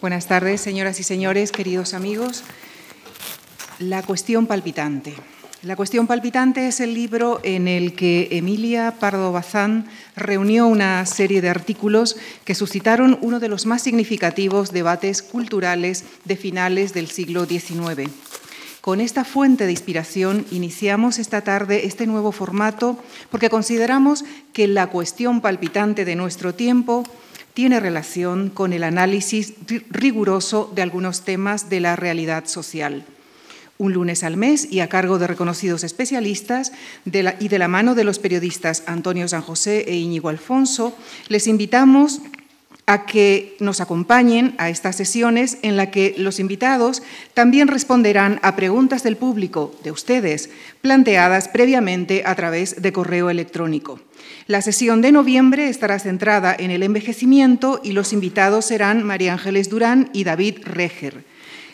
Buenas tardes, señoras y señores, queridos amigos. La cuestión palpitante. La cuestión palpitante es el libro en el que Emilia Pardo Bazán reunió una serie de artículos que suscitaron uno de los más significativos debates culturales de finales del siglo XIX. Con esta fuente de inspiración iniciamos esta tarde este nuevo formato porque consideramos que la cuestión palpitante de nuestro tiempo tiene relación con el análisis riguroso de algunos temas de la realidad social. Un lunes al mes y a cargo de reconocidos especialistas y de la mano de los periodistas Antonio San José e Íñigo Alfonso, les invitamos a que nos acompañen a estas sesiones en la que los invitados también responderán a preguntas del público, de ustedes, planteadas previamente a través de correo electrónico. La sesión de noviembre estará centrada en el envejecimiento y los invitados serán María Ángeles Durán y David Reger.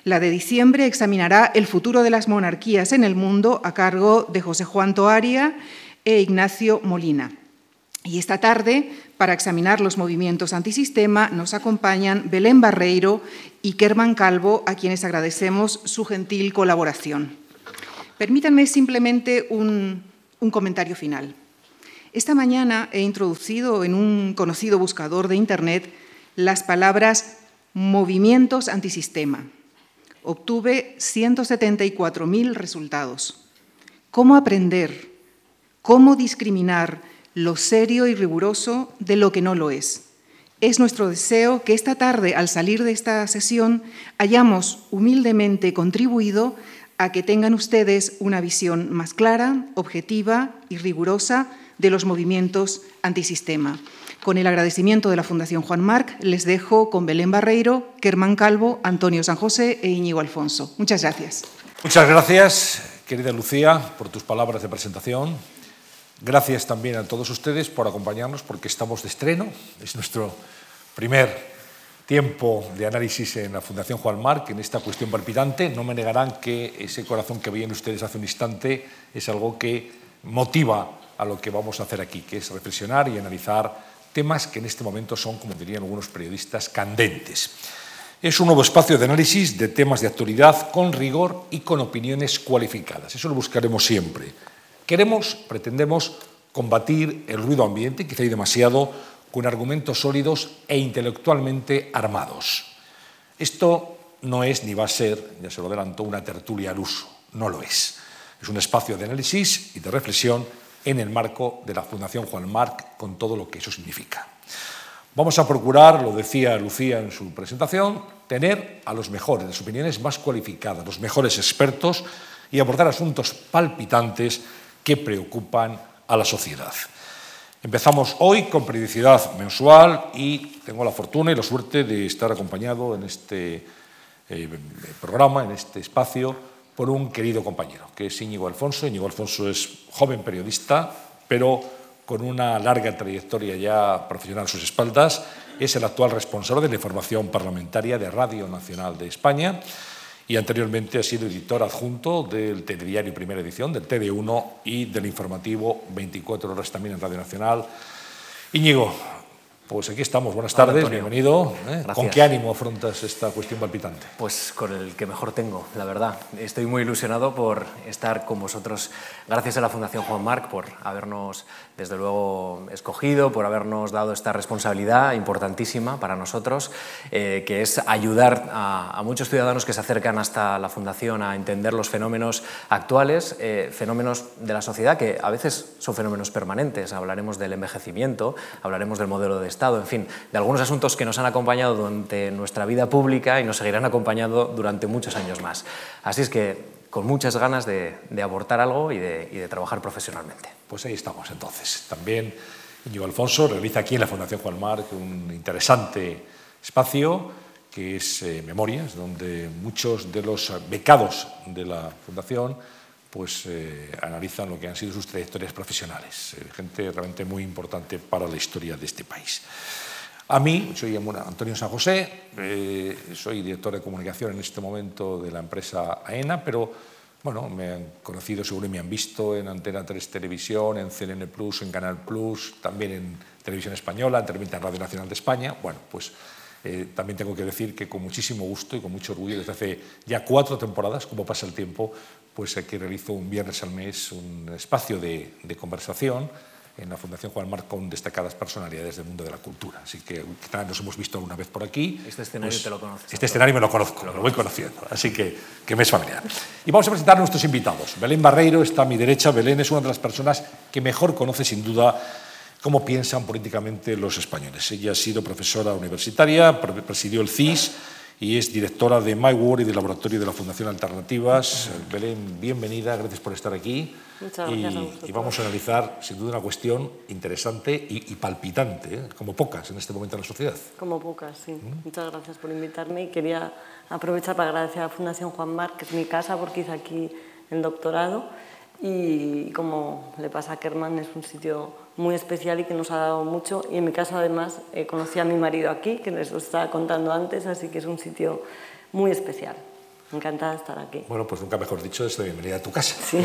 La de diciembre examinará el futuro de las monarquías en el mundo a cargo de José Juan Toaria e Ignacio Molina. Y esta tarde, para examinar los movimientos antisistema, nos acompañan Belén Barreiro y Kerman Calvo, a quienes agradecemos su gentil colaboración. Permítanme simplemente un, comentario final. Esta mañana he introducido en un conocido buscador de Internet las palabras movimientos antisistema obtuve 174.000 resultados. ¿Cómo aprender? ¿Cómo discriminar lo serio y riguroso de lo que no lo es? Es nuestro deseo que esta tarde, al salir de esta sesión, hayamos humildemente contribuido a que tengan ustedes una visión más clara, objetiva y rigurosa de los movimientos antisistema. Con el agradecimiento de la Fundación Juan Marc, les dejo con Belén Barreiro, Kerman Calvo, Antonio San José e Íñigo Alfonso. Muchas gracias. Muchas gracias, querida Lucía, por tus palabras de presentación. Gracias también a todos ustedes por acompañarnos porque estamos de estreno. Es nuestro primer tiempo de análisis en la Fundación Juan Marc en esta cuestión palpitante. No me negarán que ese corazón que veían ustedes hace un instante es algo que motiva a lo que vamos a hacer aquí, que es reflexionar y analizar temas que en este momento son, como dirían algunos periodistas, candentes. Es un nuevo espacio de análisis de temas de actualidad con rigor y con opiniones cualificadas. Eso lo buscaremos siempre. Queremos, pretendemos combatir el ruido ambiente, quizá hay demasiado, con argumentos sólidos e intelectualmente armados. Esto no es ni va a ser, ya se lo adelanto, una tertulia al uso. No lo es. Es un espacio de análisis y de reflexión en el marco de la Fundación Juan Marc, con todo lo que eso significa. Vamos a procurar, lo decía Lucía en su presentación, tener a los mejores, las opiniones más cualificadas, los mejores expertos y abordar asuntos palpitantes que preocupan a la sociedad. Empezamos hoy con periodicidad mensual y tengo la fortuna y la suerte de estar acompañado en este eh, programa, en este espacio, por un querido compañero, que es Íñigo Alfonso. Íñigo Alfonso es joven periodista, pero con una larga trayectoria ya profesional a sus espaldas. Es el actual responsable de la información parlamentaria de Radio Nacional de España y anteriormente ha sido editor adjunto del telediario Primera Edición, del TD1 y del informativo 24 horas también en Radio Nacional. Íñigo, pues aquí estamos, buenas tardes, bienvenido. ¿eh? ¿Con qué ánimo afrontas esta cuestión palpitante? Pues con el que mejor tengo, la verdad. Estoy muy ilusionado por estar con vosotros. Gracias a la Fundación Juan Marc por habernos, desde luego, escogido, por habernos dado esta responsabilidad importantísima para nosotros, eh, que es ayudar a, muchos ciudadanos que se acercan hasta la Fundación a entender los fenómenos actuales, eh, fenómenos de la sociedad que a veces son fenómenos permanentes. Hablaremos del envejecimiento, hablaremos del modelo de Estado, en fin, de algunos asuntos que nos han acompañado durante nuestra vida pública y nos seguirán acompañando durante muchos años más. Así es que con muchas ganas de, aportar algo y de, trabajar profesionalmente. Pues ahí estamos entonces. También Íñigo Alfonso realiza aquí en la Fundación Juan Marc un interesante espacio que es eh, Memorias, donde muchos de los becados de la Fundación pues eh, analizan lo que han sido sus trayectorias profesionales, eh, gente realmente muy importante para la historia de este país. A mí, soy Antonio San José, eh, soy director de comunicación en este momento de la empresa AENA, pero bueno, me han conocido, seguro me han visto en Antena 3 Televisión, en CNN Plus, en Canal Plus, también en Televisión Española, en Televisión Radio Nacional de España. Bueno, pues también tengo que decir que con muchísimo gusto y con mucho orgullo, desde hace ya cuatro temporadas, como pasa el tiempo, pues aquí realizo un viernes al mes un espacio de, de conversación en la Fundación Juan Marc con destacadas personalidades del mundo de la cultura. Así que nos hemos visto alguna vez por aquí. Este escenario pues, te lo conoces. Este escenario me lo conozco, lo, lo voy conociendo, así que, que me es familiar. Y vamos a presentar a nuestros invitados. Belén Barreiro está a mi derecha. Belén es una de las personas que mejor conoce sin duda cómo piensan políticamente los españoles. Ella ha sido profesora universitaria, presidió el CIS y es directora de My World y del Laboratorio de la Fundación Alternativas. Belén, bienvenida, gracias por estar aquí. Muchas gracias. Y, y vamos a analizar, sin duda, una cuestión interesante y, y palpitante, ¿eh? como pocas en este momento en la sociedad. Como pocas, sí. ¿Mm? Muchas gracias por invitarme y quería aprovechar para agradecer a la Fundación Juan Marc, que es mi casa, porque hice aquí el doctorado y como le pasa a Kerman, es un sitio muy especial y que nos ha dado mucho. Y en mi caso, además, eh, conocí a mi marido aquí, que les lo estaba contando antes, así que es un sitio muy especial. Encantada de estar aquí. Bueno, pues nunca mejor dicho, es la bienvenida a tu casa. Sí.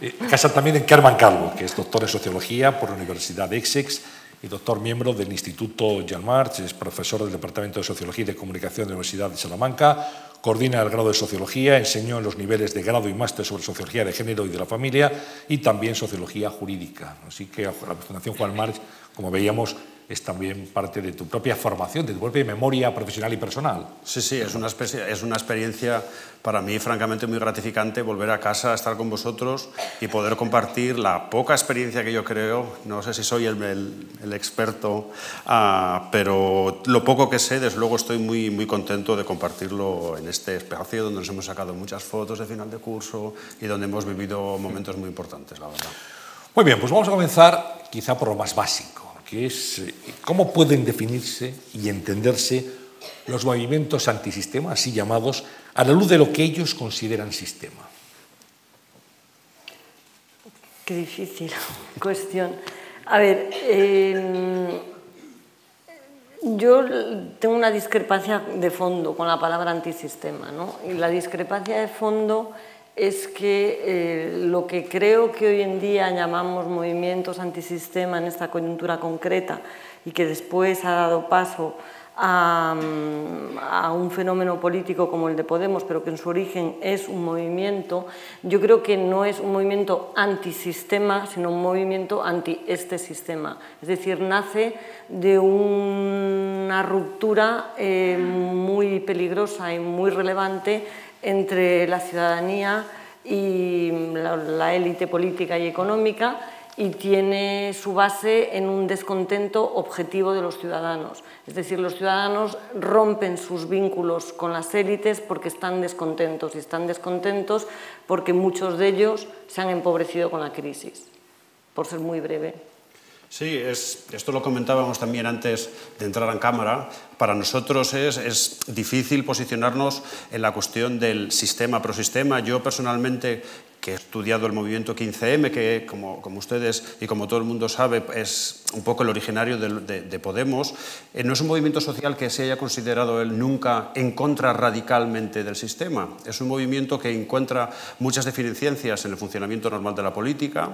¿eh? casa también en Kerman Calvo, que es doctor en Sociología por la Universidad de Essex y doctor miembro del Instituto Jean March, es profesor del Departamento de Sociología y de Comunicación de la Universidad de Salamanca, coordina el grado de Sociología, enseñó en los niveles de grado y máster sobre Sociología de Género y de la Familia y también Sociología Jurídica. Así que la Fundación Juan March, como veíamos, es también parte de tu propia formación, de tu propia memoria profesional y personal. Sí, sí, es una, especie, es una experiencia para mí francamente muy gratificante volver a casa, estar con vosotros y poder compartir la poca experiencia que yo creo, no sé si soy el, el, el experto, uh, pero lo poco que sé, desde luego estoy muy, muy contento de compartirlo en este espacio donde nos hemos sacado muchas fotos de final de curso y donde hemos vivido momentos muy importantes, la verdad. Muy bien, pues vamos a comenzar quizá por lo más básico es eh, cómo pueden definirse y entenderse los movimientos antisistema, así llamados, a la luz de lo que ellos consideran sistema. Qué difícil cuestión. A ver, eh, yo tengo una discrepancia de fondo con la palabra antisistema, ¿no? Y la discrepancia de fondo es que eh, lo que creo que hoy en día llamamos movimientos antisistema en esta coyuntura concreta y que después ha dado paso a, a, un fenómeno político como el de Podemos, pero que en su origen es un movimiento, yo creo que no es un movimiento antisistema, sino un movimiento anti este sistema. Es decir, nace de una ruptura eh, muy peligrosa y muy relevante entre la ciudadanía y la élite política y económica y tiene su base en un descontento objetivo de los ciudadanos. Es decir, los ciudadanos rompen sus vínculos con las élites porque están descontentos y están descontentos porque muchos de ellos se han empobrecido con la crisis. Por ser muy breve. Sí, es, esto lo comentábamos también antes de entrar en cámara. Para nosotros es, es difícil posicionarnos en la cuestión del sistema prosistema. Yo personalmente que he estudiado el movimiento 15M, que como, ustedes y como todo el mundo sabe es un poco el originario de Podemos, eh, no es un movimiento social que se haya considerado él nunca en contra radicalmente del sistema. Es un movimiento que encuentra muchas deficiencias en el funcionamiento normal de la política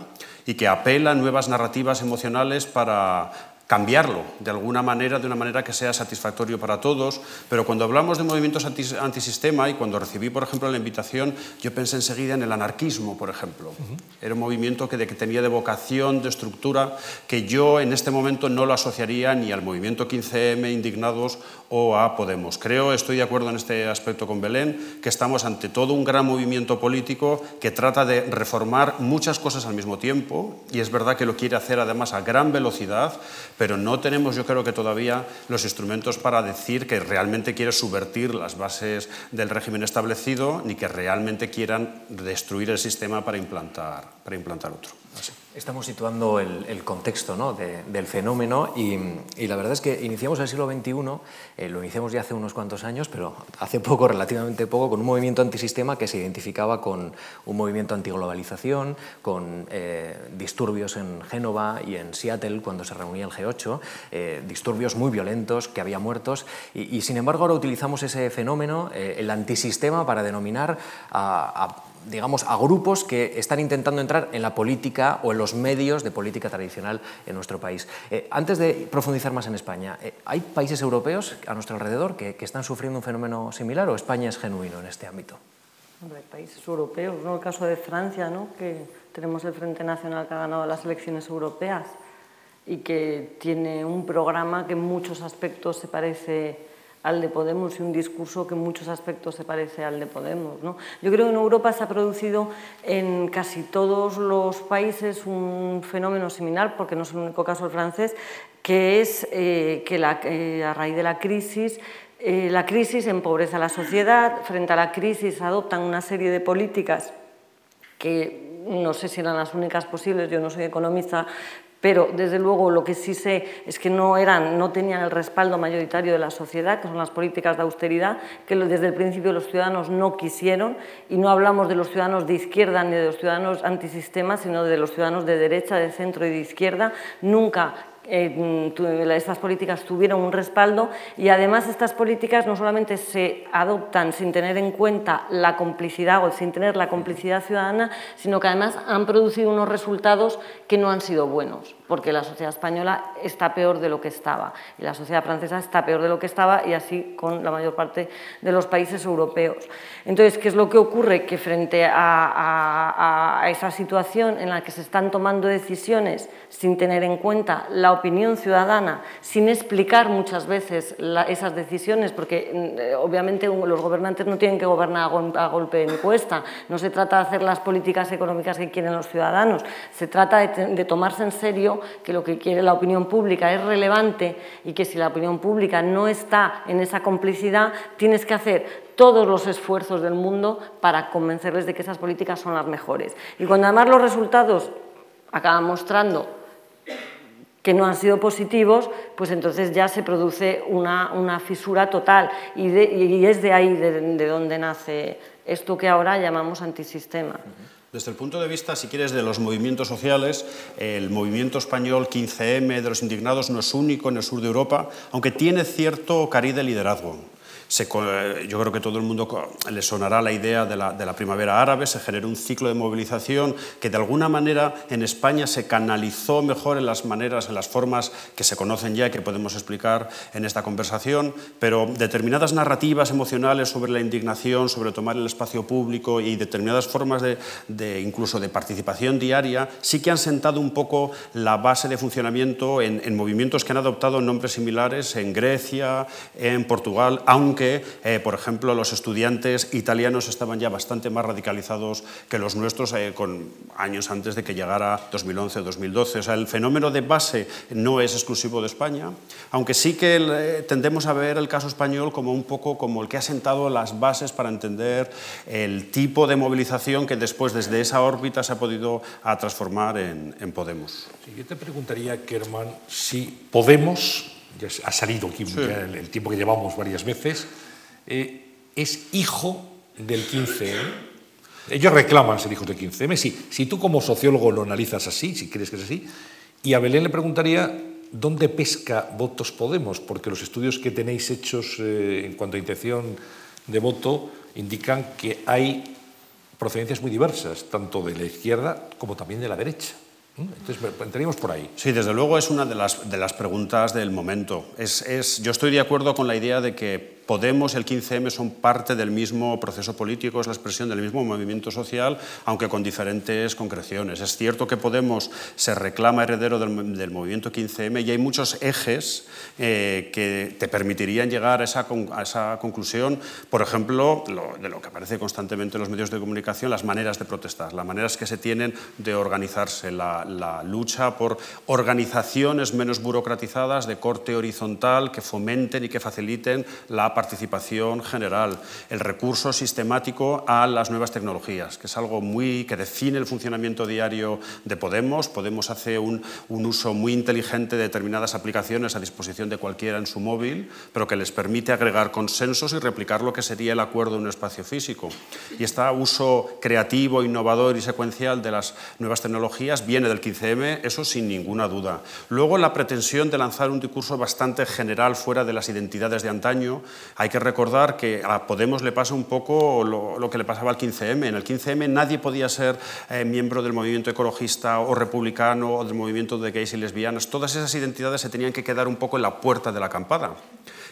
y que apela a nuevas narrativas emocionales para cambiarlo de alguna manera, de una manera que sea satisfactorio para todos. Pero cuando hablamos de movimientos antisistema y cuando recibí, por ejemplo, la invitación, yo pensé enseguida en el anarquismo, por ejemplo. Uh -huh. Era un movimiento que, de, que tenía de vocación, de estructura, que yo en este momento no lo asociaría ni al movimiento 15M, indignados, o a Podemos. Creo, estoy de acuerdo en este aspecto con Belén, que estamos ante todo un gran movimiento político que trata de reformar muchas cosas al mismo tiempo, y es verdad que lo quiere hacer además a gran velocidad, pero no tenemos yo creo que todavía los instrumentos para decir que realmente quiere subvertir las bases del régimen establecido ni que realmente quieran destruir el sistema para implantar, para implantar otro. Estamos situando el, el contexto ¿no? de, del fenómeno y, y, la verdad es que iniciamos el siglo XXI, eh, lo iniciamos ya hace unos cuantos años, pero hace poco, relativamente poco, con un movimiento antisistema que se identificaba con un movimiento antiglobalización, con eh, disturbios en Génova y en Seattle cuando se reunía el G8, eh, disturbios muy violentos, que había muertos, y, y sin embargo ahora utilizamos ese fenómeno, eh, el antisistema, para denominar a, a digamos, a grupos que están intentando entrar en la política o en los medios de política tradicional en nuestro país. Eh, antes de profundizar más en España, eh, ¿hay países europeos a nuestro alrededor que, están sufriendo un fenómeno similar o España es genuino en este ámbito? hay países europeos, ¿no? el caso de Francia, ¿no? que tenemos el Frente Nacional que ha ganado las elecciones europeas y que tiene un programa que en muchos aspectos se parece al de Podemos y un discurso que en muchos aspectos se parece al de Podemos. ¿no? Yo creo que en Europa se ha producido en casi todos los países un fenómeno similar, porque no es el único caso el francés, que es eh, que eh, a raíz de la crisis eh, la crisis empobrece a la sociedad, frente a la crisis adoptan una serie de políticas que no sé si eran las únicas posibles, yo no soy economista, pero desde luego lo que sí sé es que no, eran, no tenían el respaldo mayoritario de la sociedad, que son las políticas de austeridad, que desde el principio los ciudadanos no quisieron, y no hablamos de los ciudadanos de izquierda ni de los ciudadanos antisistemas, sino de los ciudadanos de derecha, de centro y de izquierda. Nunca eh, estas políticas tuvieron un respaldo y además estas políticas no solamente se adoptan sin tener en cuenta la complicidad o sin tener la complicidad ciudadana, sino que además han producido unos resultados que no han sido buenos, porque la sociedad española está peor de lo que estaba y la sociedad francesa está peor de lo que estaba y así con la mayor parte de los países europeos. Entonces, ¿qué es lo que ocurre? Que frente a, a esa situación en la que se están tomando decisiones sin tener en cuenta la opinión ciudadana, sin explicar muchas veces esas decisiones, porque mm, obviamente los gobernantes no tienen que gobernar a, golpe de encuesta, no se trata de hacer las políticas económicas que quieren los ciudadanos, se trata de, tomarse en serio que lo que quiere la opinión pública es relevante y que si la opinión pública no está en esa complicidad, tienes que hacer todos los esfuerzos del mundo para convencerles de que esas políticas son las mejores. Y cuando además los resultados acaban mostrando que no han sido positivos, pues entonces ya se produce una, fisura total. Y, es de ahí de, donde nace esto que ahora llamamos antisistema. Desde el punto de vista, si quieres, de los movimientos sociales, el movimiento español 15M de los indignados no es único en el sur de Europa, aunque tiene cierto cariz de liderazgo yo creo que todo el mundo le sonará la idea de la, primavera árabe, se generó un ciclo de movilización que de alguna manera en España se canalizó mejor en las maneras, en las formas que se conocen ya y que podemos explicar en esta conversación, pero determinadas narrativas emocionales sobre la indignación, sobre tomar el espacio público y determinadas formas de, incluso de participación diaria sí que han sentado un poco la base de funcionamiento en, en movimientos que han adoptado nombres similares en Grecia, en Portugal, aunque que, eh, por ejemplo, los estudiantes italianos estaban ya bastante más radicalizados que los nuestros eh, con años antes de que llegara 2011 o 2012. O sea, el fenómeno de base no es exclusivo de España, aunque sí que eh, tendemos a ver el caso español como un poco como el que ha sentado las bases para entender el tipo de movilización que después desde esa órbita se ha podido a transformar en, Podemos. yo te preguntaría, Kerman, si Podemos ya ha salido aquí el, tiempo que llevamos varias veces, eh, es hijo del 15M. Ellos reclaman ser hijos del 15M. Si, si tú como sociólogo lo analizas así, si crees que es así, y a Belén le preguntaría dónde pesca votos Podemos, porque los estudios que tenéis hechos eh, en cuanto a intención de voto indican que hay procedencias muy diversas, tanto de la izquierda como también de la derecha. Entonces, entraríamos por ahí. Sí, desde luego es una de las, de las preguntas del momento. Es, es, yo estoy de acuerdo con la idea de que Podemos el 15M son parte del mismo proceso político, es la expresión del mismo movimiento social, aunque con diferentes concreciones. Es cierto que Podemos se reclama heredero del, movimiento 15M y hay muchos ejes eh, que te permitirían llegar a esa, a esa conclusión. Por ejemplo, de lo que aparece constantemente en los medios de comunicación, las maneras de protestar, las maneras que se tienen de organizarse, la, la lucha por organizaciones menos burocratizadas de corte horizontal que fomenten y que faciliten la participación general, el recurso sistemático a las nuevas tecnologías, que es algo muy que define el funcionamiento diario de Podemos. Podemos hace un, un uso muy inteligente de determinadas aplicaciones a disposición de cualquiera en su móvil, pero que les permite agregar consensos y replicar lo que sería el acuerdo en un espacio físico. Y este uso creativo, innovador y secuencial de las nuevas tecnologías viene del 15M, eso sin ninguna duda. Luego la pretensión de lanzar un discurso bastante general fuera de las identidades de antaño, Hay que recordar que a Podemos le pasa un poco lo, que le pasaba al 15M. En el 15M nadie podía ser eh, miembro del movimiento ecologista o republicano o del movimiento de gays y lesbianas. Todas esas identidades se tenían que quedar un poco en la puerta de la acampada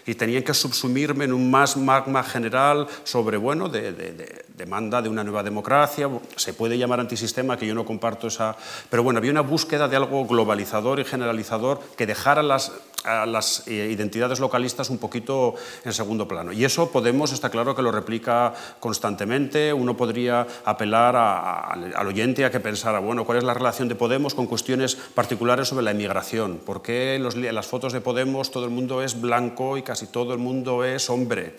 y tenían que subsumirme en un más magma general sobre, bueno, de, demanda de una nueva democracia. Se puede llamar antisistema, que yo no comparto esa... Pero bueno, había una búsqueda de algo globalizador y generalizador que dejara las a las eh, identidades localistas un poquito en segundo plano. Y eso Podemos está claro que lo replica constantemente. Uno podría apelar al oyente a que pensara, bueno, ¿cuál es la relación de Podemos con cuestiones particulares sobre la inmigración? ¿Por qué en las fotos de Podemos todo el mundo es blanco y casi todo el mundo es hombre?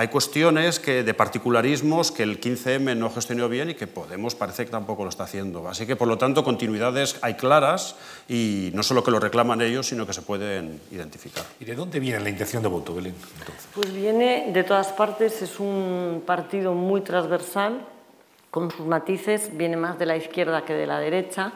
Hay cuestiones que, de particularismos que el 15M no gestionó bien y que Podemos parece que tampoco lo está haciendo. Así que, por lo tanto, continuidades hay claras y no solo que lo reclaman ellos, sino que se pueden identificar. ¿Y de dónde viene la intención de voto, Belén? Pues viene de todas partes, es un partido muy transversal, con sus matices, viene más de la izquierda que de la derecha,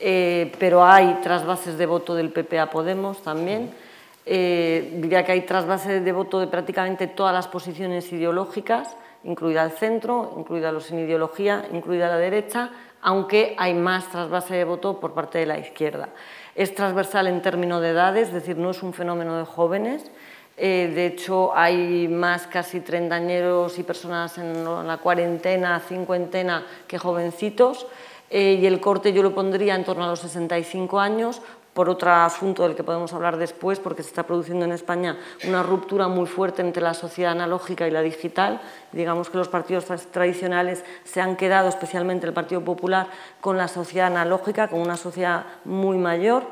eh, pero hay trasvases de voto del PP a Podemos también. Eh, diría que hay trasvases de voto de prácticamente todas las posiciones ideológicas, incluida el centro, incluida los sin ideología, incluida la derecha, aunque hay más trasvase de voto por parte de la izquierda. Es transversal en términos de edades, es decir, no es un fenómeno de jóvenes. Eh, de hecho, hay más casi treintañeros y personas en la cuarentena, cincuentena que jovencitos. Eh, y el corte yo lo pondría en torno a los 65 años, por otro asunto del que podemos hablar después, porque se está produciendo en España una ruptura muy fuerte entre la sociedad analógica y la digital. Digamos que los partidos tradicionales se han quedado, especialmente el Partido Popular, con la sociedad analógica, con una sociedad muy mayor,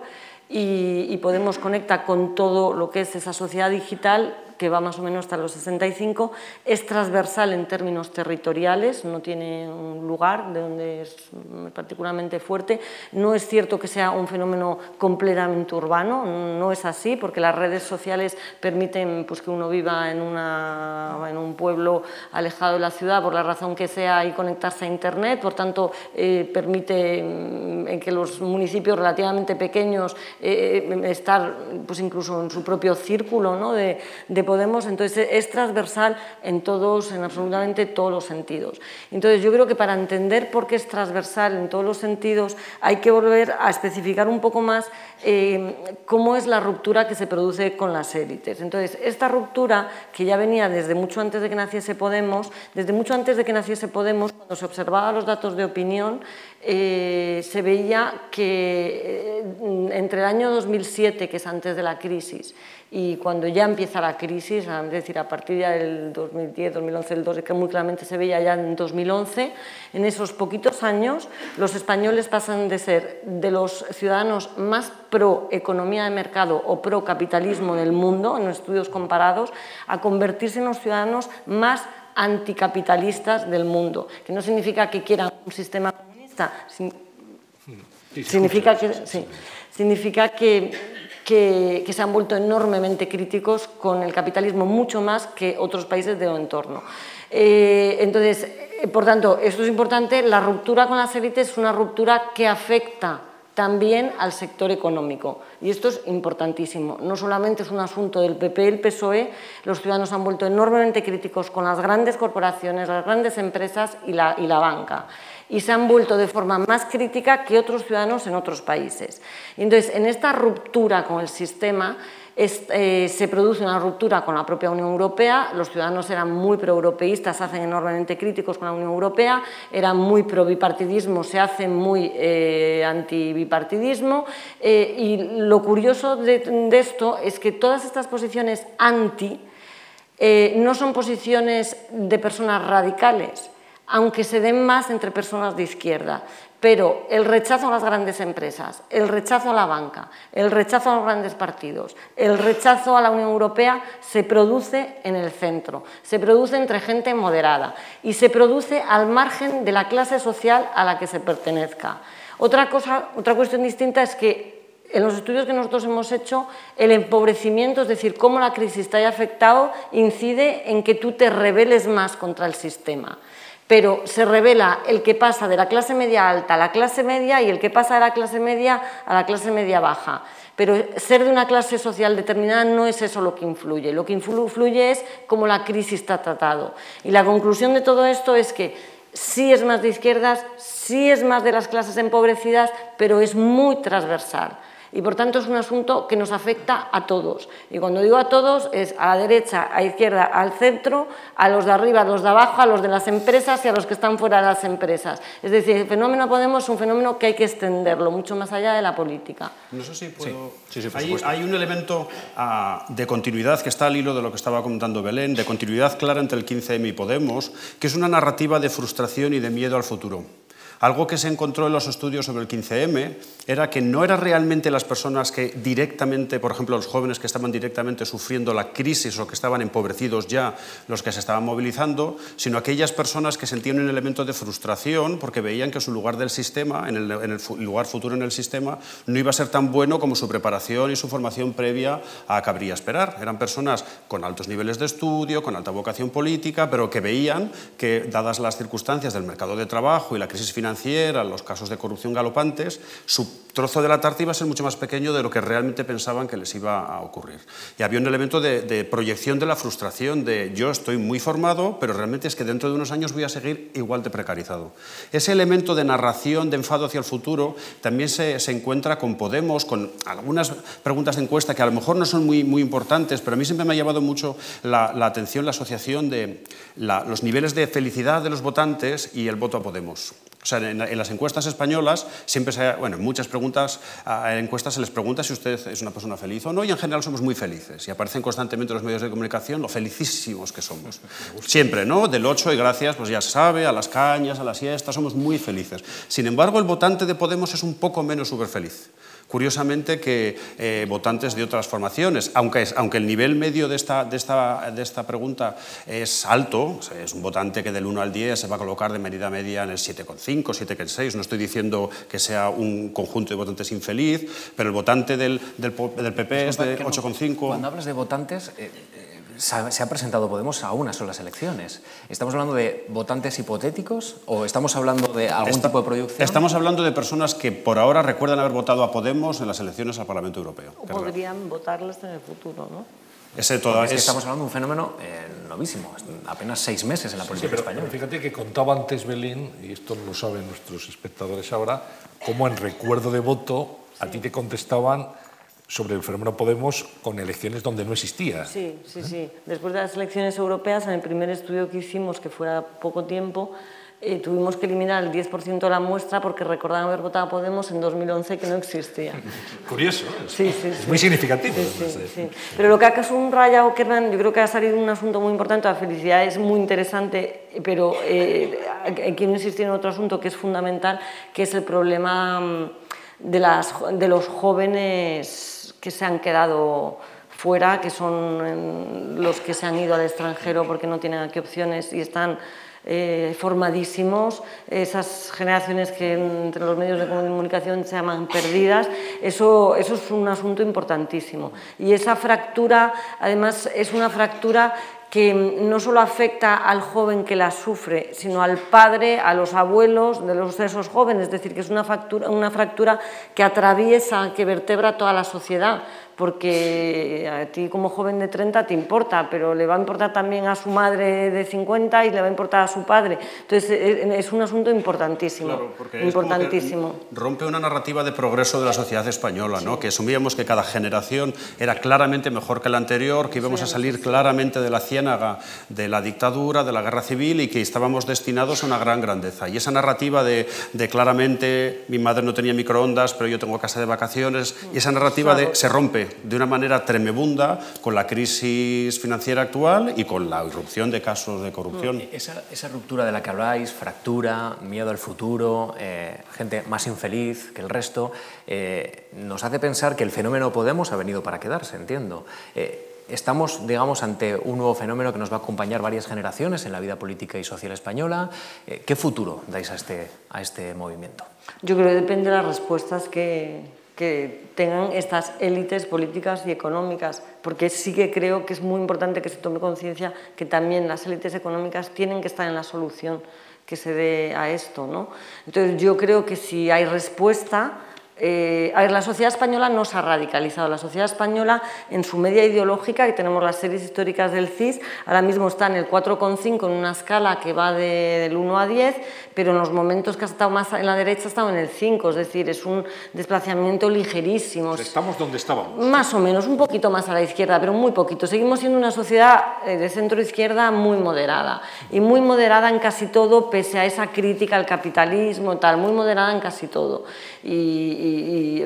y, Podemos conecta con todo lo que es esa sociedad digital que va más o menos hasta los 65, es transversal en términos territoriales, no tiene un lugar de donde es particularmente fuerte. No es cierto que sea un fenómeno completamente urbano, no es así, porque las redes sociales permiten pues, que uno viva en, una, en un pueblo alejado de la ciudad, por la razón que sea, y conectarse a Internet, por tanto, eh, permite mm, que los municipios relativamente pequeños eh, eh, estar pues, incluso en su propio círculo ¿no? de, de Podemos, entonces es transversal en todos, en absolutamente todos los sentidos. Entonces yo creo que para entender por qué es transversal en todos los sentidos hay que volver a especificar un poco más eh, cómo es la ruptura que se produce con las élites. Entonces esta ruptura que ya venía desde mucho antes de que naciese Podemos, desde mucho antes de que naciese Podemos, cuando se observaba los datos de opinión, eh, se veía que eh, entre el año 2007, que es antes de la crisis, y cuando ya empieza la crisis, es decir, a partir del 2010, 2011, el 12, que muy claramente se veía ya en 2011, en esos poquitos años los españoles pasan de ser de los ciudadanos más pro economía de mercado o pro capitalismo del mundo, en estudios comparados, a convertirse en los ciudadanos más anticapitalistas del mundo, que no significa que quieran un sistema comunista, significa que, sí, significa que que, se han vuelto enormemente críticos con el capitalismo, mucho más que otros países de entorno. Eh, entonces, eh, por tanto, esto es importante, la ruptura con las élites es una ruptura que afecta también al sector económico. Y esto es importantísimo. No solamente es un asunto del PP y el PSOE, los ciudadanos han vuelto enormemente críticos con las grandes corporaciones, las grandes empresas y la, y la banca y se han vuelto de forma más crítica que otros ciudadanos en otros países. Entonces, en esta ruptura con el sistema, eh, se produce una ruptura con la propia Unión Europea, los ciudadanos eran muy pro-europeístas, se hacen enormemente críticos con la Unión Europea, eran muy pro-bipartidismo, se hacen muy eh, anti-bipartidismo, eh, y lo curioso de, esto es que todas estas posiciones anti no son posiciones de personas radicales, aunque se den más entre personas de izquierda. Pero el rechazo a las grandes empresas, el rechazo a la banca, el rechazo a los grandes partidos, el rechazo a la Unión Europea se produce en el centro, se produce entre gente moderada y se produce al margen de la clase social a la que se pertenezca. Otra, cosa, otra cuestión distinta es que en los estudios que nosotros hemos hecho, el empobrecimiento, es decir, cómo la crisis te haya afectado, incide en que tú te rebeles más contra el sistema. pero se revela el que pasa de la clase media alta a la clase media y el que pasa de la clase media a la clase media baja. Pero ser de una clase social determinada no es eso lo que influye, lo que influye es cómo la crisis está tratado. Y la conclusión de todo esto es que sí es más de izquierdas, sí es más de las clases empobrecidas, pero es muy transversal y por tanto es un asunto que nos afecta a todos. Y cuando digo a todos es a la derecha, a la izquierda, al centro, a los de arriba, a los de abajo, a los de las empresas y a los que están fuera de las empresas. Es decir, el fenómeno Podemos es un fenómeno que hay que extenderlo mucho más allá de la política. No sé si puedo... hay, hay, un elemento uh, de continuidad que está al hilo de lo que estaba comentando Belén, de continuidad clara entre el 15M y Podemos, que es una narrativa de frustración y de miedo al futuro. Algo que se encontró en los estudios sobre el 15M era que no eran realmente las personas que directamente, por ejemplo, los jóvenes que estaban directamente sufriendo la crisis o que estaban empobrecidos ya, los que se estaban movilizando, sino aquellas personas que sentían un elemento de frustración porque veían que su lugar del sistema, en el, lugar futuro en el sistema, no iba a ser tan bueno como su preparación y su formación previa a cabría esperar. Eran personas con altos niveles de estudio, con alta vocación política, pero que veían que, dadas las circunstancias del mercado de trabajo y la crisis financiera, financiera, los casos de corrupción galopantes, su trozo de la tarta iba a ser mucho más pequeño de lo que realmente pensaban que les iba a ocurrir. Y había un elemento de, de, proyección de la frustración, de yo estoy muy formado, pero realmente es que dentro de unos años voy a seguir igual de precarizado. Ese elemento de narración, de enfado hacia el futuro, también se, se encuentra con Podemos, con algunas preguntas de encuesta que a lo mejor no son muy, muy importantes, pero a mí siempre me ha llamado mucho la, la atención la asociación de la, los niveles de felicidad de los votantes y el voto a Podemos. O sea, en, en, las encuestas españolas siempre se, bueno, en muchas preguntas, en encuestas se les pregunta si usted es una persona feliz o no y en general somos muy felices y aparecen constantemente en los medios de comunicación lo felicísimos que somos. Siempre, ¿no? Del 8 y gracias, pues ya se sabe, a las cañas, a la siesta, somos muy felices. Sin embargo, el votante de Podemos es un poco menos súper feliz curiosamente que eh, votantes de otras formaciones, aunque, es, aunque el nivel medio de esta, de, esta, de esta pregunta es alto, o sea, es un votante que del 1 al 10 se va a colocar de medida media en el 7,5, 7,6, no estoy diciendo que sea un conjunto de votantes infeliz, pero el votante del, del, del PP es de 8,5. Cuando hablas de votantes... Eh, se ha presentado Podemos a unas solas elecciones. ¿Estamos hablando de votantes hipotéticos o estamos hablando de algún tipo de proyección? Estamos hablando de personas que por ahora recuerdan haber votado a Podemos en las elecciones al Parlamento Europeo. O podrían votarles en el futuro, ¿no? Ese todo es, Estamos hablando de un fenómeno eh, novísimo, apenas seis meses en la política sí, pero, española. Pero fíjate que contaba antes Belén, y esto lo saben nuestros espectadores ahora, cómo en recuerdo de voto a ti te contestaban sobre el fenómeno Podemos con elecciones donde no existía. Sí, sí, sí. Después de las elecciones europeas, en el primer estudio que hicimos, que fuera poco tiempo, eh, tuvimos que eliminar el 10% de la muestra porque recordaban haber votado a Podemos en 2011 que no existía. Curioso, sí, sí, es sí. muy significativo. Sí, sí, sí. Pero lo que ha subrayado Kerman, yo creo que ha salido un asunto muy importante, la felicidad es muy interesante, pero eh, quiero insistir en otro asunto que es fundamental, que es el problema mm, de, las, de los jóvenes que se han quedado fuera, que son los que se han ido al extranjero porque no tienen aquí opciones y están eh, formadísimos, esas generaciones que entre los medios de comunicación se llaman perdidas, eso, eso es un asunto importantísimo. Y esa fractura, además, es una fractura que no solo afecta al joven que la sufre, sino al padre, a los abuelos de, los, de esos jóvenes, es decir, que es una, fractura, una fractura que atraviesa, que vertebra toda la sociedad porque a ti como joven de 30 te importa, pero le va a importar también a su madre de 50 y le va a importar a su padre. Entonces e, e, es un asunto importantísimo. Claro, porque importantísimo. rompe una narrativa de progreso de la sociedad española, ¿no? que asumíamos que cada generación era claramente mejor que la anterior, que íbamos a salir claramente de la de la dictadura, de la guerra civil y que estábamos destinados a una gran grandeza. Y esa narrativa de, de claramente mi madre no tenía microondas, pero yo tengo casa de vacaciones, y esa narrativa de se rompe de una manera tremebunda con la crisis financiera actual y con la irrupción de casos de corrupción. Mm, esa, esa ruptura de la que habláis, fractura, miedo al futuro, eh, gente más infeliz que el resto, eh, nos hace pensar que el fenómeno Podemos ha venido para quedarse, entiendo. Eh, estamos, digamos, ante un nuevo fenómeno que nos va a acompañar varias generaciones en la vida política y social española. ¿Qué futuro dais a este, a este movimiento? Yo creo que depende de las respuestas que, que tengan estas élites políticas y económicas, porque sí que creo que es muy importante que se tome conciencia que también las élites económicas tienen que estar en la solución, que se dé a esto. ¿no? Entonces yo creo que si hay respuesta, eh, a ver, la sociedad española no se ha radicalizado. La sociedad española, en su media ideológica, que tenemos las series históricas del CIS, ahora mismo está en el 4,5 en una escala que va del 1 a 10, pero en los momentos que ha estado más en la derecha ha estado en el 5, es decir, es un desplazamiento ligerísimo. Estamos donde estábamos. Más o menos, un poquito más a la izquierda, pero muy poquito. Seguimos siendo una sociedad eh, de centro-izquierda muy moderada y muy moderada en casi todo, pese a esa crítica al capitalismo, tal, muy moderada en casi todo. y y,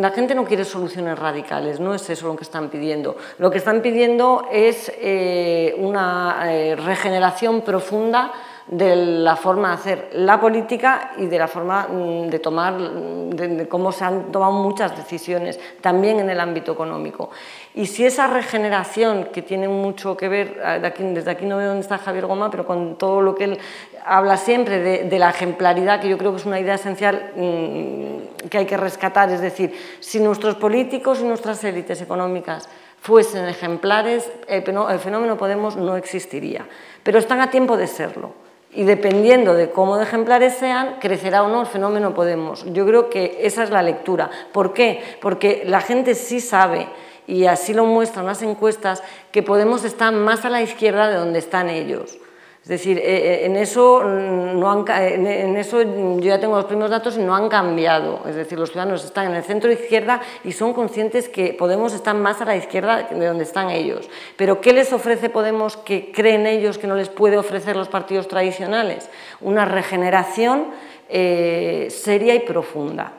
la gente no quiere soluciones radicales, no es eso lo que están pidiendo. Lo que están pidiendo es eh, una eh, regeneración profunda de la forma de hacer la política y de la forma mm, de tomar, de, cómo se han tomado muchas decisiones, también en el ámbito económico. Y si esa regeneración, que tiene mucho que ver, ah, desde aquí no veo dónde está Javier Goma, pero con todo lo que él habla siempre de, la ejemplaridad, que yo creo que es una idea esencial mm, que hay que rescatar, es decir, si nuestros políticos y nuestras élites económicas fuesen ejemplares, el fenómeno Podemos no existiría, pero están a tiempo de serlo y dependiendo de cómo de ejemplares sean, crecerá o no el fenómeno Podemos. Yo creo que esa es la lectura. ¿Por qué? Porque la gente sí sabe, y así lo muestran las encuestas, que Podemos está más a la izquierda de donde están ellos. Es decir, eh, eh, en eso, no han, en eso yo ya tengo los primeros datos y no han cambiado. Es decir, los ciudadanos están en el centro izquierda y son conscientes que Podemos estar más a la izquierda de donde están ellos. Pero ¿qué les ofrece Podemos que creen ellos que no les puede ofrecer los partidos tradicionales? Una regeneración eh, seria y profunda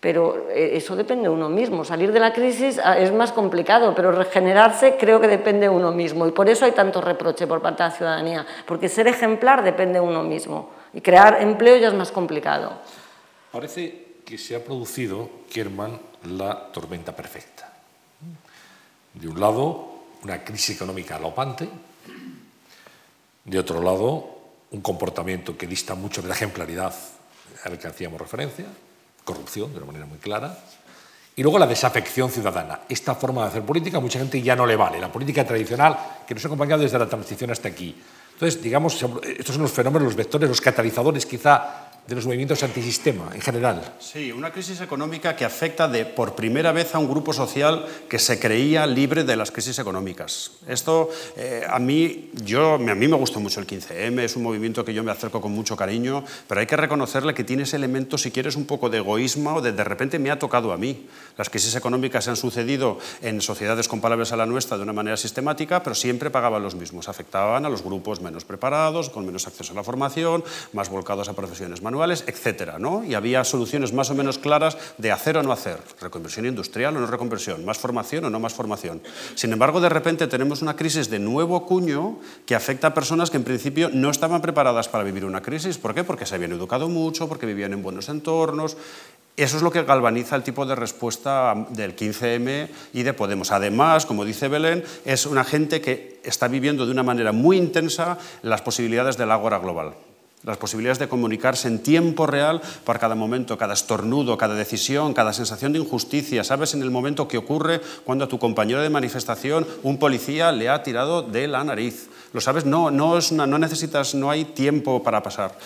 pero eh, eso depende de uno mismo. Salir de la crisis ah, es más complicado, pero regenerarse creo que depende de uno mismo. Y por eso hay tanto reproche por parte de la ciudadanía, porque ser ejemplar depende de uno mismo. Y crear empleo ya es más complicado. Parece que se ha producido, Kierman, la tormenta perfecta. De un lado, una crisis económica galopante. De otro lado, un comportamiento que dista mucho de la ejemplaridad al que hacíamos referencia corrupción, de una manera muy clara, y luego la desafección ciudadana. Esta forma de hacer política a mucha gente ya no le vale. La política tradicional que nos ha acompañado desde la transición hasta aquí. Entonces, digamos, estos son los fenómenos, los vectores, los catalizadores quizá de los movimientos antisistema en general. Sí, una crisis económica que afecta de, por primera vez a un grupo social que se creía libre de las crisis económicas. Esto eh, a, mí, yo, a mí me gustó mucho el 15M, es un movimiento que yo me acerco con mucho cariño, pero hay que reconocerle que tiene ese elemento, si quieres, un poco de egoísmo o de de repente me ha tocado a mí. Las crisis económicas se han sucedido en sociedades comparables a la nuestra de una manera sistemática, pero siempre pagaban los mismos. Afectaban a los grupos menos preparados, con menos acceso a la formación, más volcados a profesiones manuales etcétera, ¿no? Y había soluciones más o menos claras de hacer o no hacer, reconversión industrial o no reconversión, más formación o no más formación. Sin embargo, de repente tenemos una crisis de nuevo cuño que afecta a personas que en principio no estaban preparadas para vivir una crisis. ¿Por qué? Porque se habían educado mucho, porque vivían en buenos entornos. Eso es lo que galvaniza el tipo de respuesta del 15M y de Podemos. Además, como dice Belén, es una gente que está viviendo de una manera muy intensa las posibilidades del ágora global las posibilidades de comunicarse en tiempo real por cada momento, cada estornudo, cada decisión, cada sensación de injusticia. Sabes en el momento que ocurre cuando a tu compañero de manifestación un policía le ha tirado de la nariz. Lo sabes, no, no, no necesitas, no hay tiempo para pasar.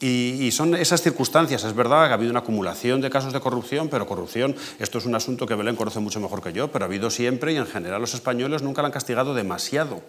Y, y, son esas circunstancias. Es verdad que ha habido una acumulación de casos de corrupción, pero corrupción, esto es un asunto que Belén conoce mucho mejor que yo, pero ha habido siempre y en general los españoles nunca la han castigado demasiado.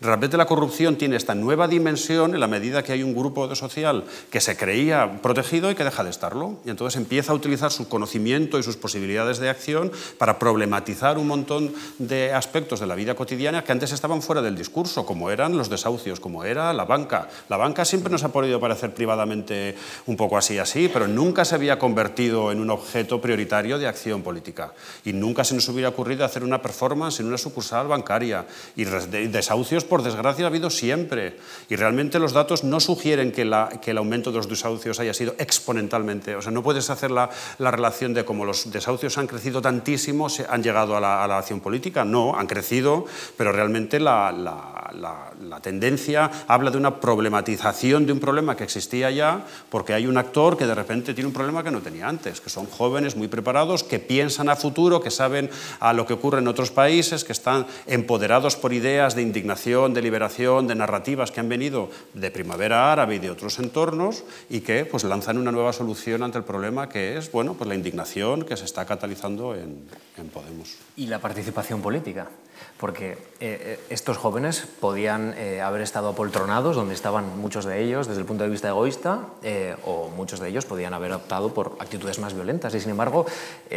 Realmente la corrupción tiene esta nueva dimensión en la medida que hay un grupo de social que se creía protegido y que deja de estarlo. Y entonces empieza a utilizar su conocimiento y sus posibilidades de acción para problematizar un montón de aspectos de la vida cotidiana que antes estaban fuera del discurso, como eran los desahucios, como era la banca. La banca siempre nos ha podido parecer privadamente un poco así, así, pero nunca se había convertido en un objeto prioritario de acción política. Y nunca se nos hubiera ocurrido hacer una performance en una sucursal bancaria. Y desahucios por desgracia, ha habido siempre. Y realmente los datos no sugieren que, el aumento de los desahucios haya sido exponentalmente. O sea, no puedes hacer la, relación de cómo los desahucios han crecido tantísimo, se han llegado a la, acción política. No, han crecido, pero realmente la, la tendencia habla de una problematización de un problema que existía ya, porque hay un actor que de repente tiene un problema que no tenía antes, que son jóvenes muy preparados, que piensan a futuro, que saben a lo que ocurre en otros países, que están empoderados por ideas de indignación de liberación, de narrativas que han venido de primavera árabe y de otros entornos y que pues, lanzan una nueva solución ante el problema que es bueno, pues, la indignación que se está catalizando en, en Podemos. Y la participación política porque eh, eh, estos jóvenes podían eh, haber estado apoltronados donde estaban muchos de ellos desde el punto de vista egoísta o muchos de ellos podían haber optado por actitudes más violentas y sin embargo